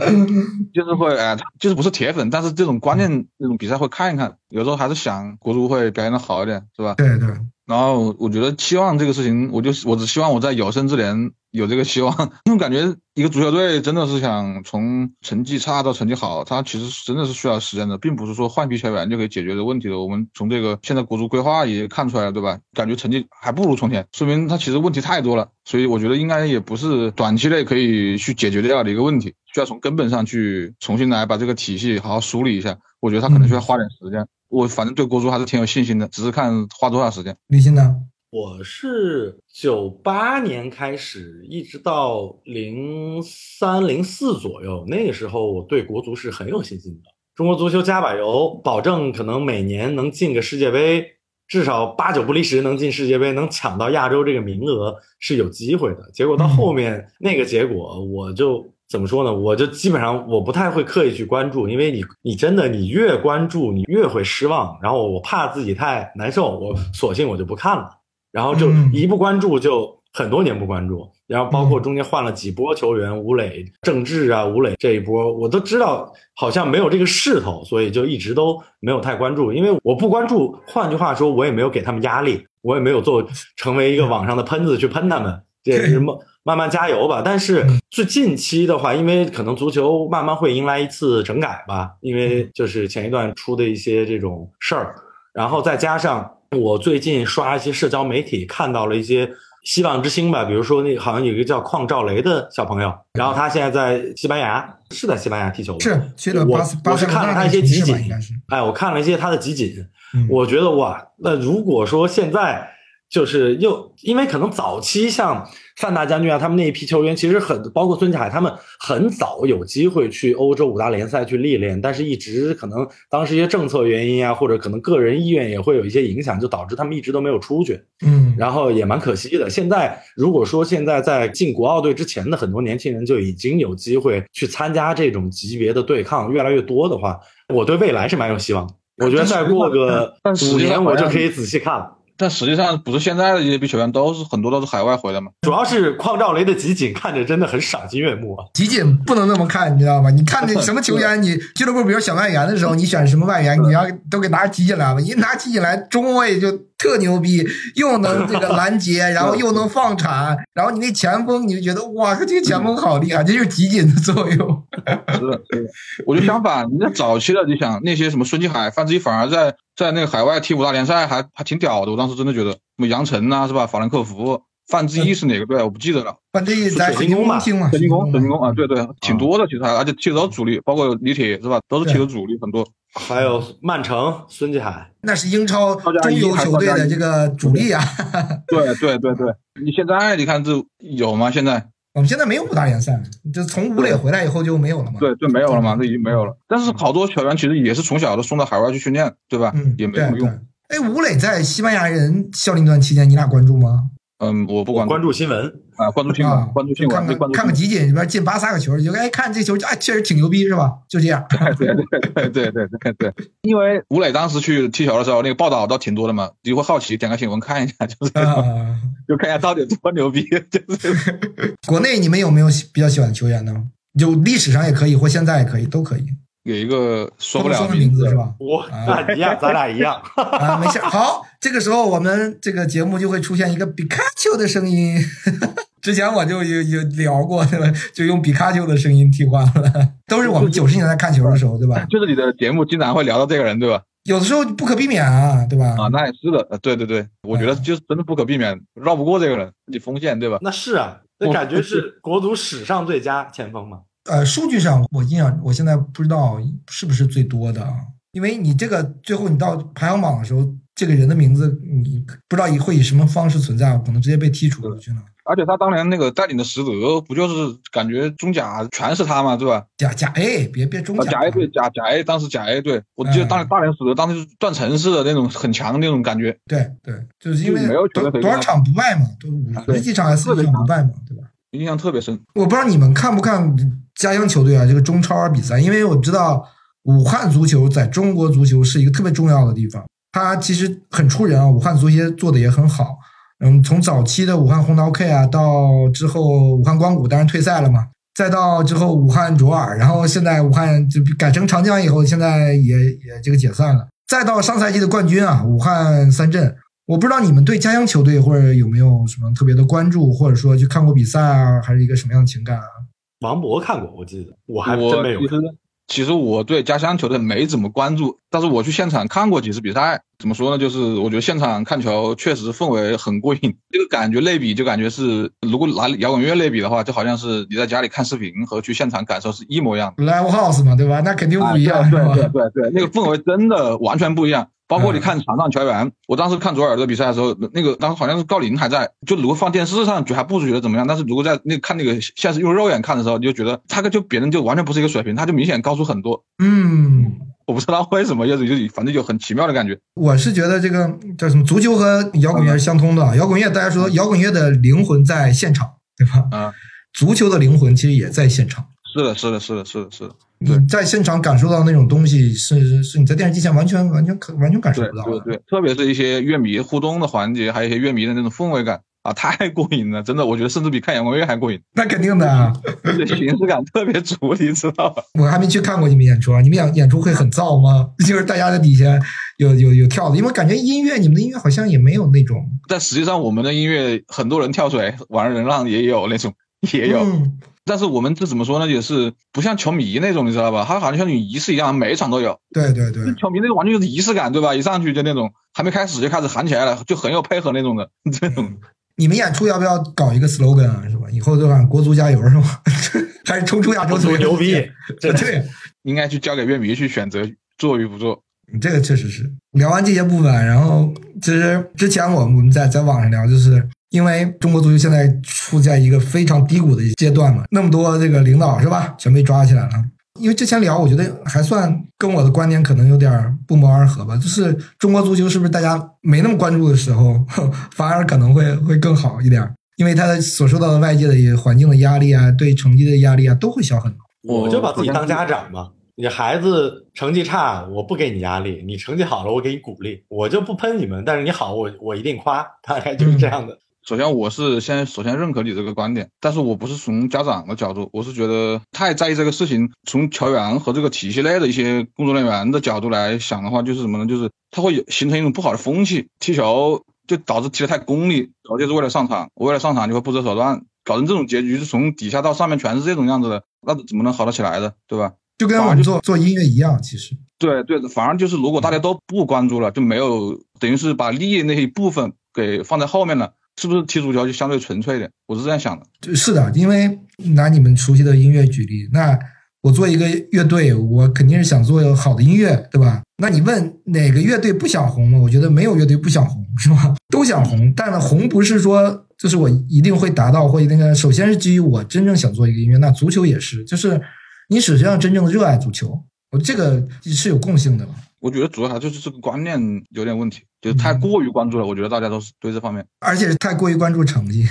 就是会哎、就是不是铁粉，但是这种关键这种比赛会看一看，有时候还是想国足会表现的好一点，是吧？对对，然后我觉得期望这个事情，我就我只希望我在有生之年有这个希望，因为感觉一个足球队真的是想从成绩差到成绩好，它其实真的是需要时间的，并不是说换一批球员就可以解决的问题的。我们从这个现在国足规划也看出来了，对吧？感觉成绩还不如从前，说明他其实问题太多了。所以我觉得应该也不是短期内可以去解决掉的一个问题，需要从根本上去重新来把这个体系好好梳理一下。我觉得他可能需要花点时间。我反正对国足还是挺有信心的，只是看花多少时间。李欣呢？我是九八年开始，一直到零三零四左右，那个时候我对国足是很有信心的。中国足球加把油，保证可能每年能进个世界杯，至少八九不离十能进世界杯，能抢到亚洲这个名额是有机会的。结果到后面那个结果，我就怎么说呢？我就基本上我不太会刻意去关注，因为你你真的你越关注，你越会失望。然后我怕自己太难受，我索性我就不看了。然后就嗯一不关注就很多年不关注，然后包括中间换了几波球员，吴磊、郑智啊、吴磊这一波，我都知道好像没有这个势头，所以就一直都没有太关注。因为我不关注，换句话说，我也没有给他们压力，我也没有做成为一个网上的喷子去喷他们，这也是慢慢慢加油吧。但是最近期的话，因为可能足球慢慢会迎来一次整改吧，因为就是前一段出的一些这种事儿，然后再加上。我最近刷一些社交媒体，看到了一些希望之星吧，比如说那好像有一个叫邝兆雷的小朋友，然后他现在在西班牙，是在西班牙踢球吧？是去了我我是看了他一些集锦。哎，我看了一些他的集锦，嗯我觉得哇，那如果说现在就是又因为可能早期像范大将军啊，他们那一批球员，其实很包括孙继海，他们很早有机会去欧洲五大联赛去历练，但是一直可能当时一些政策原因啊，或者可能个人意愿也会有一些影响，就导致他们一直都没有出去。嗯，然后也蛮可惜的。现在如果说现在在进国奥队之前的很多年轻人就已经有机会去参加这种级别的对抗越来越多的话，我对未来是蛮有希望的。我觉得再过个五年，我就可以仔细看了。但实际上不是现在的这些球员都是很多都是海外回来嘛？主要是邝兆雷的集锦看着真的很赏心悦目啊。集锦不能那么看，你知道吗？你看那 什么球员，你俱乐部比如选外援的时候，你选什么外援，你要都给拿集锦来吧。一拿集锦来，中卫就特牛逼，又能这个拦截，然后又能放铲，然后你那前锋你就觉得哇，这个前锋好厉害，这就是集锦的作用。我就相反，你在早期的，你想那些什么孙继海、范志毅，反而在在那个海外踢五大联赛还还挺屌的。我当时真的觉得，什么杨晨呐、是吧？法兰克福，范志毅是哪个队？我不记得了。范志毅在水晶宫听嘛，水晶宫，水晶宫啊，对对，挺多的，其实还而且踢的都是主力，包括李铁是吧？都是踢的主力很多。还有曼城孙继海，那是英超中游球队的这个主力啊。对对对对，你现在你看这有吗？现在我们现在没有五大联赛，就从吴磊回来以后就没有了嘛。对对没有了嘛，这已经没有了。但是好多球员其实也是从小都送到海外去训练，对吧？嗯，也没什么用。哎，吴磊在西班牙人效力那段期间，你俩关注吗？嗯，我不关注关注新闻，啊，关注新啊闻，，关注新闻，看看看看个集锦里边进巴萨个球，你就哎看这球就哎确实挺牛逼是吧？就这样。对对对对对对对，因为吴磊当时去踢球的时候，那个报道倒挺多的嘛，就会好奇点开新闻看一下，就是、啊，就看一下到底有多牛逼，就是 国内你们有没有喜比较喜欢的球员呢？就历史上也可以，或现在也可以，都可以。有一个说不了的名字是？吧？我一样，咱俩一样。啊，没事。好，这个时候我们这个节目就会出现一个比卡丘的声音。之前我就有有聊过，对吧？就用比卡丘的声音替换了，都是我们九十年代看球的时候，对吧？就是你的节目经常会聊到这个人，对吧？有的时候不可避免啊，对吧？啊，那也是的，呃对对对，我觉得就是真的不可避免，绕不过这个人，你锋线，对吧？那是啊，那感觉是国足史上最佳前锋嘛。呃，数据上我印象，我现在不知道是不是最多的啊，因为你这个最后你到排行榜的时候，这个人的名字你不知道以会以什么方式存在，可能直接被剔除出去了。而且他当年那个带领的实德，不就是感觉中甲全是他嘛，对吧？甲甲 A，别别中啊，甲甲 A 对，甲甲 A 当时甲 A 队，我记得当年大连实德当时是断层式的那种很强的那种感觉，对对，就是因为没有多多少场不败嘛，都五对十几场还是四十场不败嘛，对吧？印象特别深。我不知道你们看不看家乡球队啊，这个中超比赛，因为我知道武汉足球在中国足球是一个特别重要的地方，它其实很出人啊，武汉足协做的也很好。嗯，从早期的武汉红桃 K 啊，到之后武汉光谷当然退赛了嘛，再到之后武汉卓尔，然后现在武汉就改成长江以后，现在也也这个解散了，再到上赛季的冠军啊，武汉三镇。我不知道你们对家乡球队或者有没有什么特别的关注，或者说去看过比赛啊，还是一个什么样的情感啊？王博看过，我记得，我还真没有其实其实我对家乡球队没怎么关注，但是我去现场看过几次比赛。怎么说呢？就是我觉得现场看球确实氛围很过瘾，这个感觉类比就感觉是，如果拿摇滚乐类比的话，就好像是你在家里看视频和去现场感受是一模一样的。Live House 嘛，对吧？那肯定不一样，啊对？对对对，那个氛围真的完全不一样。包括你看场上球员，我当时看左耳朵比赛的时候，那个当时好像是郜林还在，就如果放电视上就还不觉得怎么样，但是如果在那看那个现实用肉眼看的时候，你就觉得他跟就别人就完全不是一个水平，他就明显高出很多。嗯，我不知道为什么，就是就反正就很奇妙的感觉。我是觉得这个叫什么，足球和摇滚乐是相通的啊。摇滚乐大家说摇滚乐的灵魂在现场，对吧？啊，足球的灵魂其实也在现场。是的，是的，是的，是的，是的，你在现场感受到那种东西，是是你在电视机前完全完全可完全感受不到的。对对，特别是一些乐迷互动的环节，还有一些乐迷的那种氛围感啊，太过瘾了，真的，我觉得甚至比看阳光乐还过瘾，那肯定的啊，而且形式感特别足，你知道吧？我还没去看过你们演出啊。你们演演出会很燥吗？就是大家在底下有有有跳的，因为感觉音乐你们的音乐好像也没有那种但实际上，我们的音乐很多人跳水、玩人浪也有那种，也有。嗯但是我们这怎么说呢？也是不像球迷那种，你知道吧？他好像像仪式一样，每一场都有。对对对，球迷那个完全就是仪式感，对吧？一上去就那种，还没开始就开始喊起来了，就很有配合那种的。这种你们演出要不要搞一个 slogan 啊？是吧？以后就喊国足加油是吧？还是冲出亚洲足球牛逼，这对，应该去交给乐迷去选择做与不做。这个确实是。聊完这些部分，然后其实之前我们我们在在网上聊，就是因为中国足球现在处在一个非常低谷的阶段嘛，那么多这个领导是吧，全被抓起来了。因为之前聊，我觉得还算跟我的观点可能有点不谋而合吧。就是中国足球是不是大家没那么关注的时候，反而可能会会更好一点？因为他所受到的外界的环境的压力啊，对成绩的压力啊，都会小很多。我就把自己当家长嘛。你孩子成绩差，我不给你压力；你成绩好了，我给你鼓励。我就不喷你们，但是你好，我我一定夸。大概就是这样的。首先，我是先首先认可你这个观点，但是我不是从家长的角度，我是觉得太在意这个事情。从球员和这个体系内的一些工作人员的角度来想的话，就是什么呢？就是他会有形成一种不好的风气，踢球就导致踢得太功利，而且是为了上场，为了上场就会不择手段，搞成这种结局，是从底下到上面全是这种样子的，那怎么能好得起来的，对吧？就跟我们做做音乐一样，其实对对，反而就是如果大家都不关注了，就没有等于是把利益那一部分给放在后面了，是不是踢足球就相对纯粹一点？我是这样想的。是的，因为拿你们熟悉的音乐举例，那我做一个乐队，我肯定是想做好的音乐，对吧？那你问哪个乐队不想红吗？我觉得没有乐队不想红，是吧？都想红，但呢，红不是说就是我一定会达到，或那个首先是基于我真正想做一个音乐。那足球也是，就是你首先要真正的热爱足球，我这个是有共性的嘛。我觉得主要还就是这个观念有点问题，就是太过于关注了。我觉得大家都是对这方面，而且是太过于关注成绩。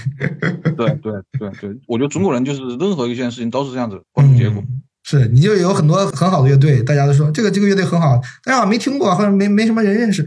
对对对对，我觉得中国人就是任何一件事情都是这样子关注结果。嗯是，你就有很多很好的乐队，大家都说这个这个乐队很好，但是我没听过，或者没没什么人认识，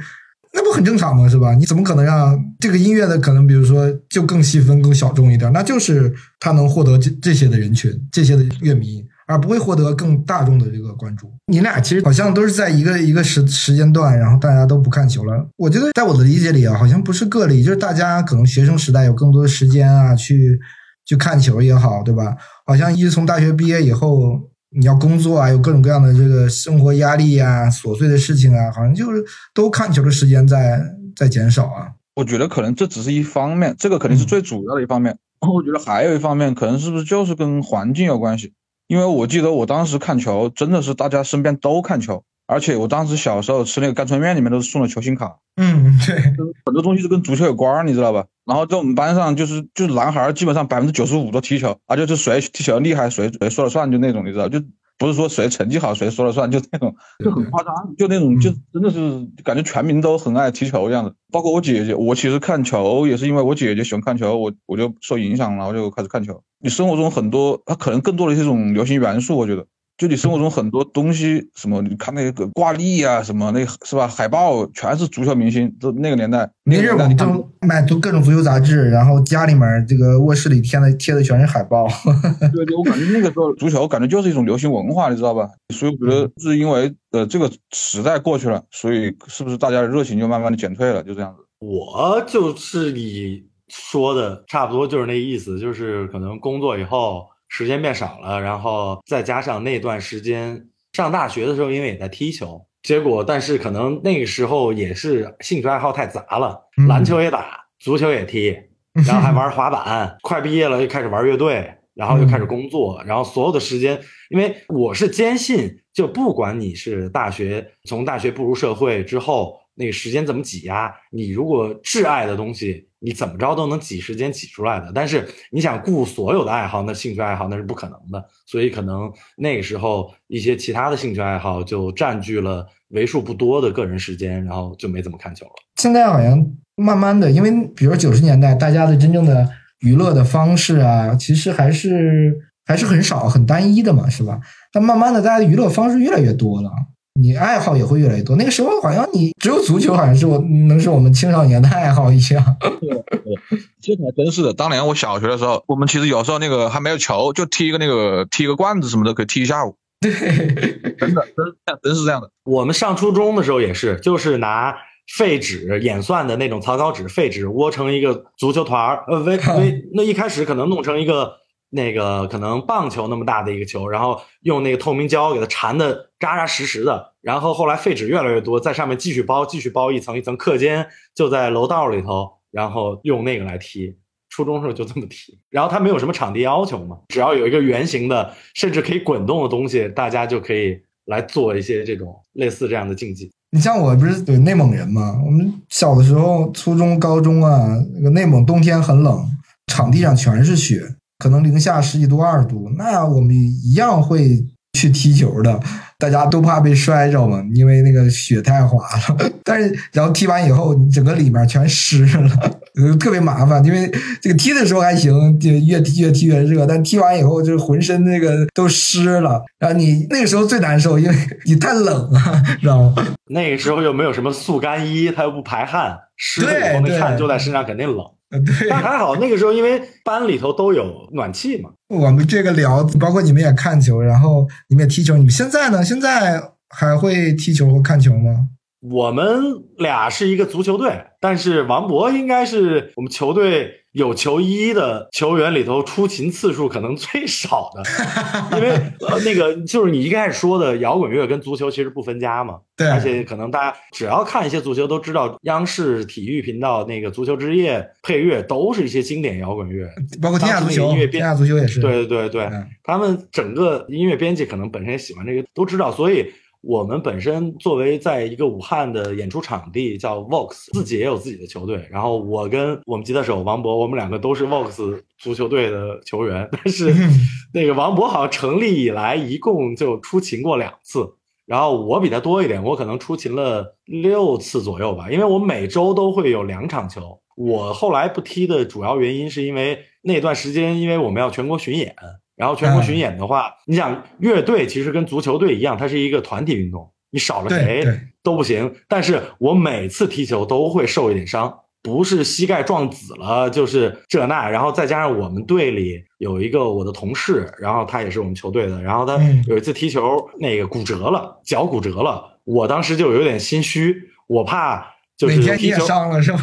那不很正常吗？是吧？你怎么可能让这个音乐的可能，比如说就更细分、更小众一点？那就是他能获得这这些的人群、这些的乐迷，而不会获得更大众的这个关注。你俩其实好像都是在一个一个时时间段，然后大家都不看球了。我觉得在我的理解里啊，好像不是个例，就是大家可能学生时代有更多的时间啊，去去看球也好，对吧？好像一直从大学毕业以后。你要工作啊，有各种各样的这个生活压力呀、琐碎的事情啊，好像就是都看球的时间在在减少啊。我觉得可能这只是一方面，这个肯定是最主要的一方面。我觉得还有一方面，可能是不是就是跟环境有关系？因为我记得我当时看球，真的是大家身边都看球，而且我当时小时候吃那个干脆面，里面都是送的球星卡。嗯，对，很多东西都跟足球有关，你知道吧？然后在我们班上，就是就是男孩基本上百分之九十五都踢球，而且是谁踢球厉害，谁谁说了算，就那种，你知道，就不是说谁成绩好谁说了算，就那种就很夸张，就那种就真的是感觉全民都很爱踢球这样的。包括我姐姐，我其实看球也是因为我姐姐喜欢看球，我我就受影响，然后就开始看球。你生活中很多，它可能更多的是一种流行元素，我觉得。就你生活中很多东西，什么你看那个挂历啊，什么那是吧？海报全是足球明星，都那个年代。没事，我们就买足各种足球杂志，然后家里面这个卧室里贴的贴的全是海报。对对，我感觉那个时候足球感觉就是一种流行文化，你知道吧？所以我觉得是因为呃这个时代过去了，所以是不是大家的热情就慢慢的减退了，就这样子。我就是你说的差不多就是那意思，就是可能工作以后。时间变少了，然后再加上那段时间上大学的时候，因为也在踢球，结果但是可能那个时候也是兴趣爱好太杂了，篮球也打，足球也踢，然后还 玩滑板。快毕业了又开始玩乐队，然后又开始工作，然后所有的时间，因为我是坚信，就不管你是大学从大学步入社会之后，那个时间怎么挤压，你如果挚爱的东西。你怎么着都能挤时间挤出来的，但是你想顾所有的爱好，那兴趣爱好那是不可能的，所以可能那个时候一些其他的兴趣爱好就占据了为数不多的个人时间，然后就没怎么看球了。现在好像慢慢的，因为比如九十年代大家的真正的娱乐的方式啊，其实还是还是很少、很单一的嘛，是吧？但慢慢的，大家的娱乐方式越来越多了。你爱好也会越来越多。那个时候好像你只有足球，好像是我能是我们青少年的爱好一样。这还真是的。当年我小学的时候，我们其实有时候那个还没有球，就踢一个那个踢一个罐子什么的，可以踢一下午。对，真的真真是这样的。我们上初中的时候也是，就是拿废纸演算的那种草稿纸，废纸窝成一个足球团儿。呃，微微 那一开始可能弄成一个。那个可能棒球那么大的一个球，然后用那个透明胶给它缠的扎扎实实的，然后后来废纸越来越多，在上面继续包，继续包一层一层。课间就在楼道里头，然后用那个来踢。初中时候就这么踢，然后它没有什么场地要求嘛，只要有一个圆形的，甚至可以滚动的东西，大家就可以来做一些这种类似这样的竞技。你像我不是对内蒙人嘛，我们小的时候初中、高中啊，那个内蒙冬天很冷，场地上全是雪。可能零下十几度、二十度，那我们一样会去踢球的。大家都怕被摔着嘛，因为那个雪太滑了。但是，然后踢完以后，你整个里面全湿了，特别麻烦。因为这个踢的时候还行，就越踢越踢越热，但踢完以后就是浑身那个都湿了。然后你那个时候最难受，因为你太冷了，知道吗？那个时候又没有什么速干衣，它又不排汗，湿了以后那汗就在身上，肯定冷。对，但还好那个时候，因为班里头都有暖气嘛。我们这个聊，包括你们也看球，然后你们也踢球。你们现在呢？现在还会踢球和看球吗？我们俩是一个足球队，但是王博应该是我们球队。有球衣的球员里头出勤次数可能最少的，因为呃那个就是你一开始说的摇滚乐跟足球其实不分家嘛，对，而且可能大家只要看一些足球都知道，央视体育频道那个足球之夜配乐都是一些经典摇滚乐，包括天下足球，音乐编天下足球也是，对对对对，他们整个音乐编辑可能本身也喜欢这个，都知道，所以。我们本身作为在一个武汉的演出场地叫 Vox，自己也有自己的球队。然后我跟我们吉他手王博，我们两个都是 Vox 足球队的球员。但是 那个王博好像成立以来一共就出勤过两次，然后我比他多一点，我可能出勤了六次左右吧，因为我每周都会有两场球。我后来不踢的主要原因是因为那段时间，因为我们要全国巡演，然后全国巡演的话，你想乐队其实跟足球队一样，它是一个团体运动，你少了谁都不行。但是我每次踢球都会受一点伤，不是膝盖撞紫了，就是这那。然后再加上我们队里有一个我的同事，然后他也是我们球队的，然后他嗯有一次踢球那个骨折了，脚骨折了，我当时就有点心虚，我怕就是踢球伤了是吧？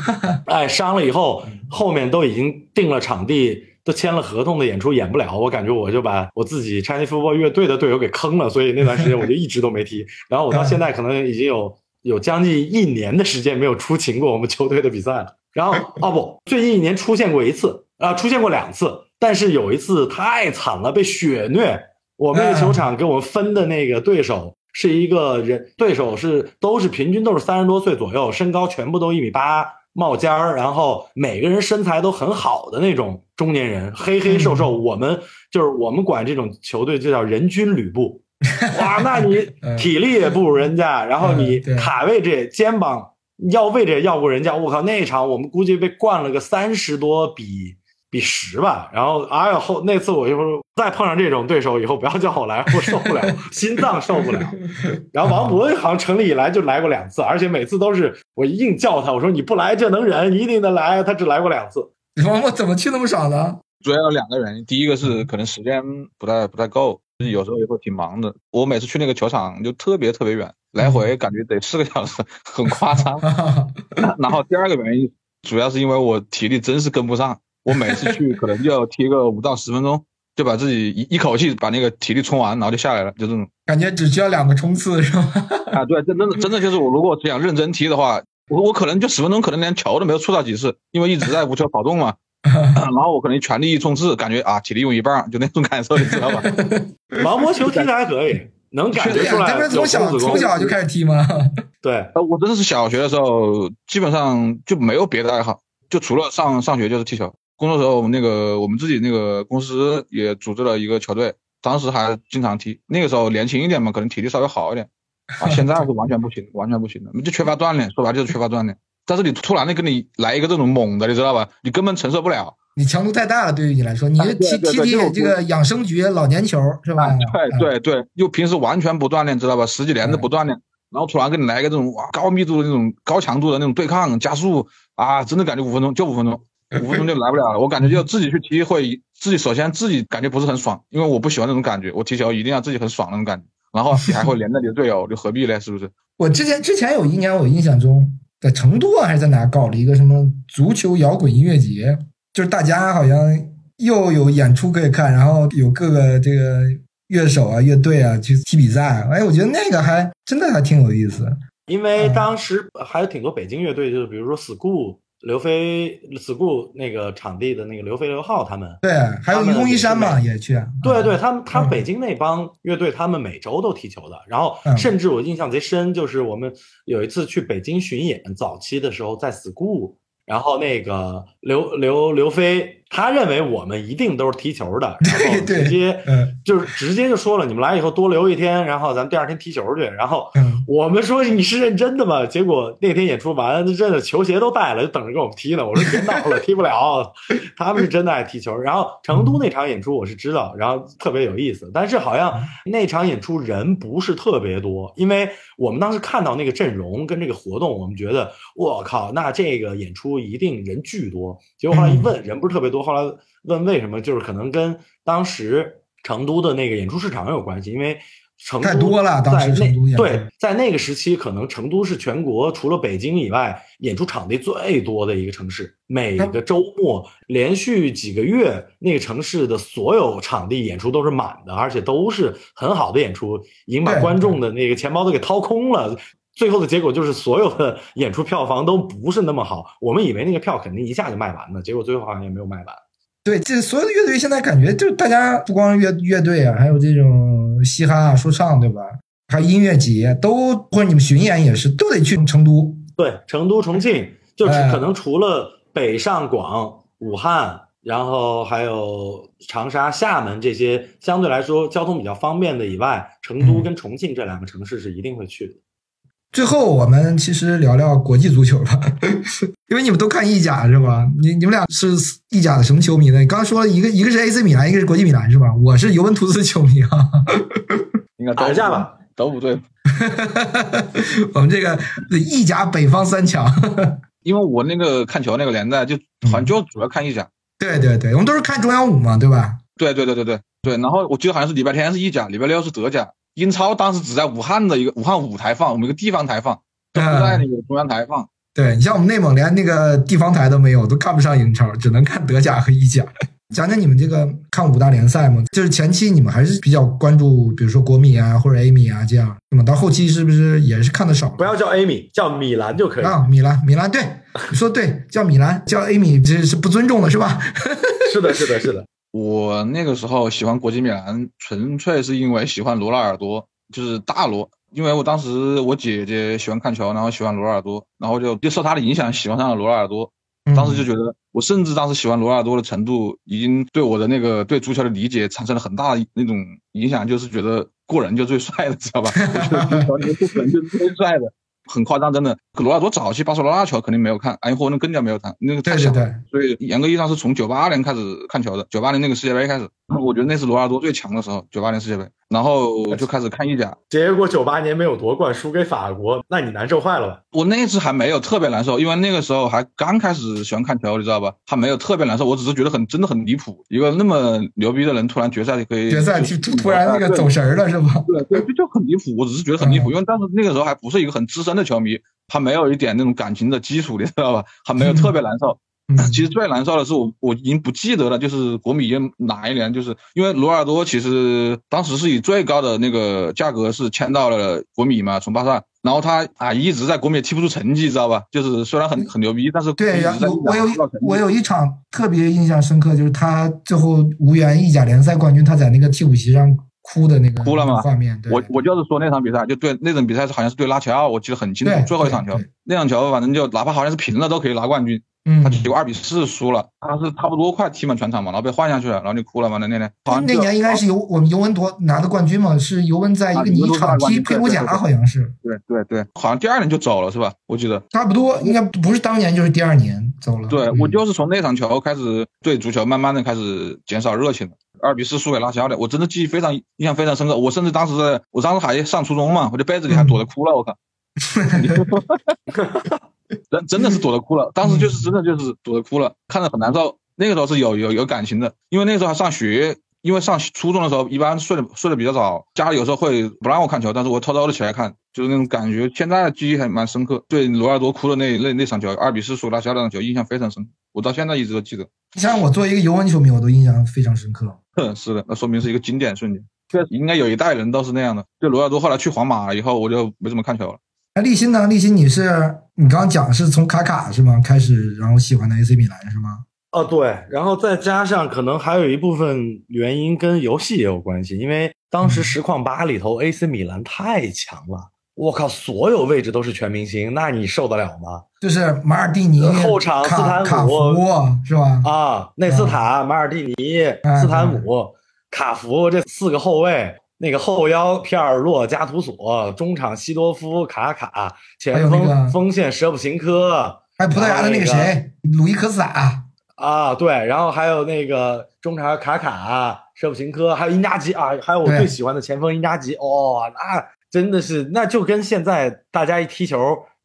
哎，伤了以后，后面都已经定了场地，都签了合同的演出演不了，我感觉我就把我自己 Chinese Football 乐队的队友给坑了，所以那段时间我就一直都没踢。然后我到现在可能已经有有将近一年的时间没有出勤过我们球队的比赛了。然后哦不，最近一年出现过一次，啊、出现过两次，但是有一次太惨了，被血虐。我们那个球场给我们分的那个对手是一个人，对手是都是平均都是三十多岁左右，身高全部都一米八，冒尖儿，然后每个人身材都很好的那种中年人，黑黑瘦瘦。我们就是我们管这种球队就叫人均吕布。哇，那你嗯体力也不如人家，然后你卡位这肩膀要位置也要不人家。我靠，那一场我们估计被灌了个三十多比比十吧。然后哎呀后那次我就说再碰上这种对手以后不要叫我来，我受不了，心脏受不了。然后王博好像成立以来就来过两次，而且每次都是我硬叫他，我说你不来这能忍，一定得来。他只来过两次。王博怎么去那么少呢？主要有两个原因，第一个是可能时间不太不太够，就是有时候也会挺忙的。我每次去那个球场就特别特别远，来回感觉得四个小时，很夸张。然后第二个原因主要是因为我体力真是跟不上，我每次去可能就要踢个五到十分钟，就把自己一一口气把那个体力冲完，然后就下来了，就这种。感觉只需要两个冲刺是吧？啊，对，这真的真的就是我如果只想认真踢的话，我我可能就十分钟可能连球都没有触到几次，因为一直在无球跑动嘛。然后我可能全力一冲刺，感觉啊体力用一半，就那种感受，你知道吧？毛毛球踢的还可以，能感觉出来这不是从小从小就开始踢吗？对。呃，我真的是小学的时候，基本上就没有别的爱好，就除了上上学就是踢球。工作时候，我们那个我们自己那个公司也组织了一个球队，当时还经常踢。那个时候年轻一点嘛，可能体力稍微好一点。啊，现在是完全不行，完全不行的，就缺乏锻炼。说白了就是缺乏锻炼。但是你突然的给你来一个这种猛的，你知道吧？你根本承受不了。你强度太大了，对于你来说，你踢踢踢这个养生局老年球是吧？对对对，又平时完全不锻炼，知道吧？十几年都不锻炼，然后突然给你来一个这种哇高密度的那种高强度的那种对抗加速啊，真的感觉五分钟就五分钟，五分钟就来不了了。我感觉就自己去踢会，自己首先自己感觉不是很爽，因为我不喜欢那种感觉，我踢球一定要自己很爽那种感觉，然后你还会连着你的队友，就何必呢？是不是？我之前之前有一年，我印象中在成都啊还是在哪搞了一个什么足球摇滚音乐节，就是大家好像又有演出可以看，然后有各个这个乐手啊、乐队啊去踢比赛。哎，我觉得那个还真的还挺有意思。因为嗯当时还有挺多北京乐队，就是比如说 school 刘飞 school 那个场地的那个刘飞刘浩他们，对，还有愚公移山嘛也去。对对，他们他北京那帮乐队，他们每周都踢球的。然后嗯。甚至我印象贼深，就是我们有一次去北京巡演，早期的时候在 school，然后那个刘刘刘飞，他认为我们一定都是踢球的，然后直接嗯就是直接就说了，你们来以后多留一天，然后咱们第二天踢球去。然后嗯，我们说你是认真的吗？结果那天演出完，真的球鞋都带了，就等着跟我们踢呢。我说别闹了，踢不了。他们是真的爱踢球。然后成都那场演出我是知道，然后特别有意思，但是好像那场演出人不是特别多，因为我们当时看到那个阵容跟这个活动，我们觉得我靠，那这个演出一定人巨多。结果后来一问，人不是特别多。后来问为什么，就是可能跟当时成都的那个演出市场有关系，因为。成都太多了当时在那成都对，在那个时期，可能成都是全国除了北京以外演出场地最多的一个城市。每个周末连续几个月，那个城市的所有场地演出都是满的，而且都是很好的演出，已经把观众的那个钱包都给掏空了。最后的结果就是所有的演出票房都不是那么好。我们以为那个票肯定一下就卖完了，结果最后好像也没有卖完。对，这所有的乐队现在感觉就是大家不光乐乐队啊，还有这种嘻哈啊、说唱，对吧？还有音乐节都或者你们巡演也是都得去成都。对，成都、重庆，就是哎可能除了北上广、武汉，然后还有长沙、厦门这些相对来说交通比较方便的以外，成都跟重庆这两个城市是一定会去的。最后，我们其实聊聊国际足球吧，因为你们都看意甲是吧？你你们俩是意甲的什么球迷呢？你刚刚说了一个一个是 AC 米兰，一个是国际米兰是吧？我是尤文图斯球迷啊。应该打一架吧，都不对。我们这个意甲北方三强，因为我那个看球那个年代，就好像就主要看意甲。对对对，我们都是看中央五嘛，对吧？对对对对对对。然后我记得好像是礼拜天是意甲，礼拜六是德甲。英超当时只在武汉的一个武汉五台放，我们一个地方台放，都不在那个中央台放。对你像我们内蒙连那个地方台都没有，都看不上英超，只能看德甲和意甲。讲讲你们这个看五大联赛嘛，就是前期你们还是比较关注，比如说国米啊或者 A 米啊这样，那么到后期是不是也是看的少？不要叫 A 米，叫米兰就可以啊。米兰，米兰，对，你说对，叫米兰，叫 A 米这是不尊重的是吧？是的，是的，是的。我那个时候喜欢国际米兰，纯粹是因为喜欢罗纳尔多。就是大罗，因为我当时我姐姐喜欢看球，然后喜欢罗纳尔多，然后就就受他的影响喜欢上了罗纳尔多。当时就觉得，我甚至当时喜欢罗纳尔多的程度，已经对我的那个对足球的理解产生了很大的那种影响，就是觉得过人就最帅的，知道吧？我觉得过人就是最帅的。很夸张，真的。罗纳尔多早期巴塞罗那球肯定没有看，埃因霍温更加没有看，那个太小。对对对。所以严格意义上是从九八年开始看球的，九八年那个世界杯开始，我觉得那是罗纳多最强的时候，九八年世界杯。然后就开始看意甲，结果九八年没有夺冠，输给法国，那你难受坏了吧？我那次还没有特别难受，因为那个时候还刚开始喜欢看球，你知道吧？还没有特别难受，我只是觉得很真的很离谱，一个那么牛逼的人突然决赛就可以决赛突突然那个走神了是吧？对对，就就很离谱，我只是觉得很离谱，因为当时那个时候还不是一个很资深的球迷，还没有一点那种感情的基础，你知道吧？还没有特别难受。其实最难受的是我，我已经不记得了，就是国米哪一年，就是因为罗尔多其实当时是以最高的那个价格是签到了国米嘛，从巴萨，然后他啊一直在国米踢不出成绩，知道吧？就是虽然很很牛逼，但是对，我我有我有一场特别印象深刻，就是他最后无缘意甲联赛冠军，他在那个替补席上哭的那个哭了吗？画面，我我就是说那场比赛，就对那场比赛是好像是对拉齐奥，我记得很清楚，最后一场球，那场球反正就哪怕好像是平了都可以拿冠军。嗯，他结果二比四输了，他是差不多快踢满全场嘛，然后被换下去了，然后就哭了嘛。那那年，那年应该是尤我们尤文夺拿的冠军嘛，是尤文在一个泥场踢佩鲁贾，好像是。对对对，好像第二年就走了是吧？我记得差不多，应该不是当年就是第二年走了。对我就是从那场球开始对足球慢慢的开始减少热情了。二比四输给拉齐奥的，我真的记忆非常印象非常深刻。我甚至当时在我当时还上初中嘛，我就被子里还躲着哭了，我靠。真真的是躲着哭了，当时就是真的就是躲着哭了，看着很难受。那个时候是有有有感情的，因为那个时候还上学，因为上初中的时候一般睡的睡得比较早，家里有时候会不让我看球，但是我偷偷的起来看，就是那种感觉。现在记忆还蛮深刻，对罗尔多哭的那那那场球，二比四输拉齐奥那场球，印象非常深，我到现在一直都记得。像我作为一个尤文球迷，我都印象非常深刻。是的，那说明是一个经典瞬间，确实应该有一代人都是那样的。就罗尔多后来去皇马以后，我就没怎么看球了。那立新呢？立新，你是你刚刚讲是从卡卡是吗？开始，然后喜欢的 AC 米兰是吗？哦，对，然后再加上可能还有一部分原因跟游戏也有关系，因为当时实况八里头 AC 米兰太强了，我靠，所有位置都是全明星，那你受得了吗？就是马尔蒂尼、后场斯坦姆是吧？啊，内斯塔、马尔蒂尼、斯坦姆、卡福这四个后卫。那个后腰皮尔洛加图索，中场西多夫卡卡，前锋锋线舍甫琴科，还有葡萄牙的那个谁鲁伊科斯塔啊，对，然后还有那个中场卡卡舍甫琴科，还有因扎吉啊，还有我最喜欢的前锋因扎吉，哦，那真的是那就跟现在大家一踢球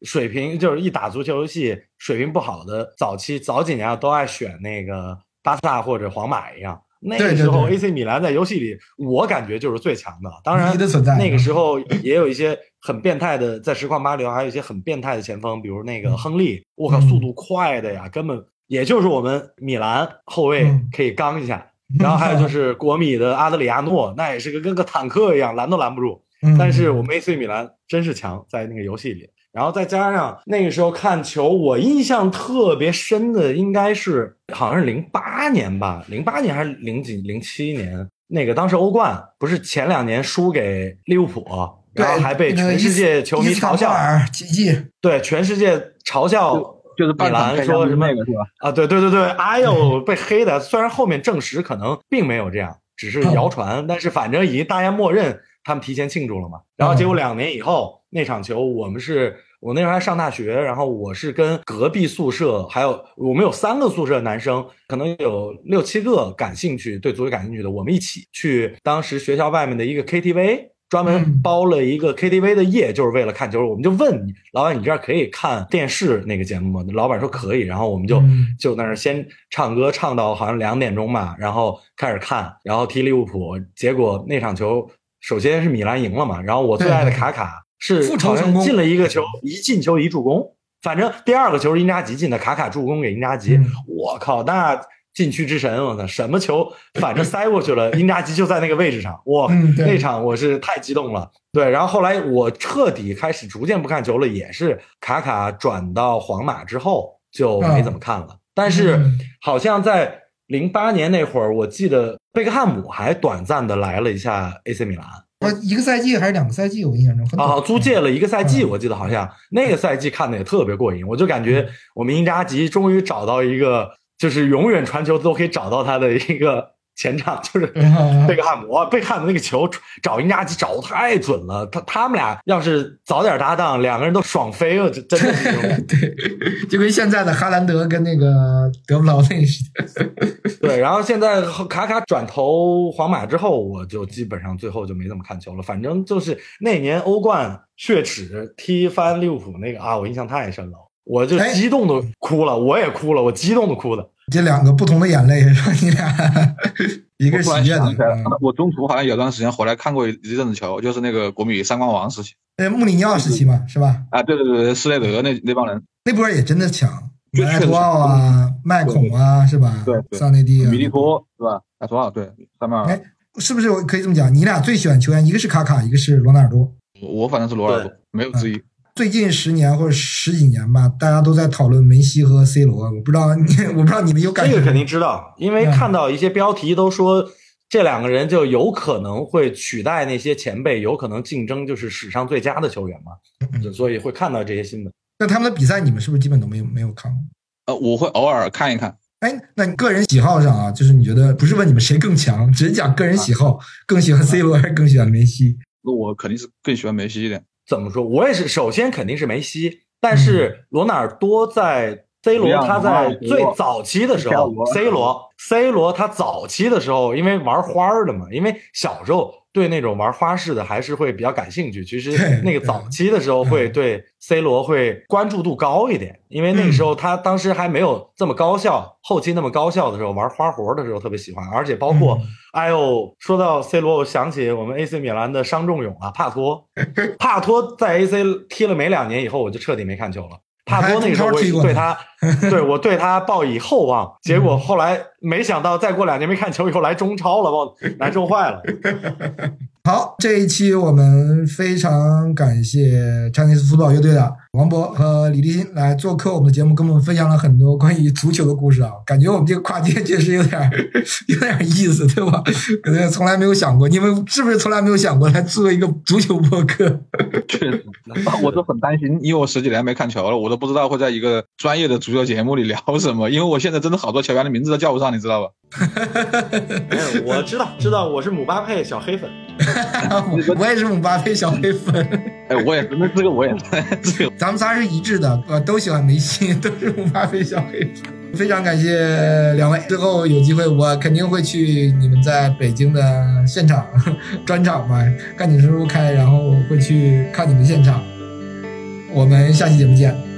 水平就是一打足球游戏水平不好的早期早几年啊都爱选那个巴萨或者皇马一样。那个时候，AC 米兰在游戏里，我感觉就是最强的。当然，那个时候也有一些很变态的，在实况八流还有一些很变态的前锋，比如那个亨利，我靠，速度快的呀，根本也就是我们米兰后卫可以刚一下。然后还有就是国米的阿德里亚诺，那也是个跟个坦克一样，拦都拦不住。但是我们 AC 米兰真是强，在那个游戏里。然后再加上那个时候看球，我印象特别深的应该是好像是零八年吧，零八年还是零几零七年？那个当时欧冠不是前两年输给利物浦，然后还被全世界球迷嘲笑，奇迹，对全世界嘲笑就是米兰说什么那个是吧？啊，对对对对，哎呦，被黑的。虽然后面证实可能并没有这样，只是谣传，但是反正已经大家默认他们提前庆祝了嘛。然后结果两年以后那场球，我们是我那时候还上大学，然后我是跟隔壁宿舍还有我们有三个宿舍男生，可能有六七个感兴趣对足球感兴趣的，我们一起去当时学校外面的一个 KTV。专门嗯包了一个 KTV 的夜，就是为了看球。我们就问你老板，你这儿可以看电视那个节目吗？老板说可以，然后我们就、嗯就那儿先唱歌，唱到好像两点钟吧，然后开始看，然后踢利物浦。结果那场球首先是米兰赢了嘛，然后我最爱的卡卡是好复仇成功像进了一个球，一进球一助攻。反正第二个球是因扎吉进的，卡卡助攻给因扎吉。嗯我靠，那禁区之神，我操，什么球反正塞过去了，因扎吉就在那个位置上，哇，嗯那场我是太激动了。对，然后后来我彻底开始逐渐不看球了，也是卡卡转到皇马之后就没怎么看了。但是嗯好像在零八年那会儿，我记得贝克汉姆还短暂的来了一下 AC 米兰。他，一个赛季还是两个赛季？我印象中很啊，租借了一个赛季，嗯我记得好像那个赛季看的也特别过瘾，我就感觉我们英扎吉终于找到一个，就是永远传球都可以找到他的一个前场，就是嗯贝克汉姆。哇贝克汉姆那个球找因扎吉找的太准了，他他们俩要是早点搭档，两个人都爽飞了，这真的是 对，就跟现在的哈兰德跟那个德布劳内似的。对，然后现在卡卡转投皇马之后，我就基本上最后就没怎么看球了。反正就是那年欧冠血耻踢翻利物浦那个啊，我印象太深了，我就哎激动的哭了，我也哭了，我激动的哭的。这两个不同的眼泪是吧？你俩一个喜悦的我中途好像有段时间回来看过一一阵子球，就是那个国米三冠王时期呃，穆里尼奥时期嘛，是吧？啊，对对对对，施内德那那帮人，那波也真的强，对埃托奥啊、麦孔啊，是吧？对对桑内蒂啊，米利托是吧？埃托奥对三万二哎，是不是我可以这么讲？你俩最喜欢球员，一个是卡卡，一个是罗纳尔多。我我反正是罗纳尔多，没有之一。最近十年或者十几年吧，大家都在讨论梅西和 C 罗，我不知道你，我不知道你们有感觉？这个肯定知道，因为嗯看到一些标题都说这两个人就有可能会取代那些前辈，有可能竞争就是史上最佳的球员嘛，嗯所以会看到这些新闻。那他们的比赛，你们是不是基本都没有没有看过？呃，我会偶尔看一看。哎，那你个人喜好上啊，就是你觉得不是问你们谁更强，只是讲个人喜好，更喜欢 C 罗还是更喜欢梅西？那我肯定是更喜欢梅西一点。怎么说？我也是，首先肯定是梅西，但是罗纳尔多在 C 罗他在最早期的时候，C 罗 C 罗他早期的时候，因为玩花儿的嘛，因为小时候对那种玩花式的还是会比较感兴趣。其实那个早期的时候会对 C 罗会关注度高一点，因为那个时候他当时还没有这么高效，后期那么高效的时候玩花活的时候特别喜欢，而且包括嗯哎呦，说到 C 罗，我想起我们 AC 米兰的伤仲永啊，帕托。帕托在 AC 踢了没两年以后，我就彻底没看球了。帕托那个时候我对他，对我对他抱以厚望，结果后来没想到再过两年没看球以后来中超了，我难受坏了。好，这一期我们非常感谢 Chinese 福宝乐队的王博和李立新来做客我们的节目，跟我们分享了很多关于足球的故事啊。感觉我们这个跨界确实有点儿 有点儿意思，对吧？可能从来没有想过，你们是不是从来没有想过来做一个足球播客？确实，我都很担心，因为我十几年没看球了，我都不知道会在一个专业的足球节目里聊什么。因为我现在真的好多球员的名字都叫不上，你知道吧？没有，我知道，知道，我是姆巴佩小黑粉。我 我也是姆巴佩小黑粉，哎，我也是，那这个我也是，这个咱们仨是一致的，呃，都喜欢梅西，都是姆巴佩小黑粉。非常感谢两位，之后有机会我肯定会去你们在北京的现场专场嘛，看你什么时候开，然后会去看你们现场。我们下期节目见。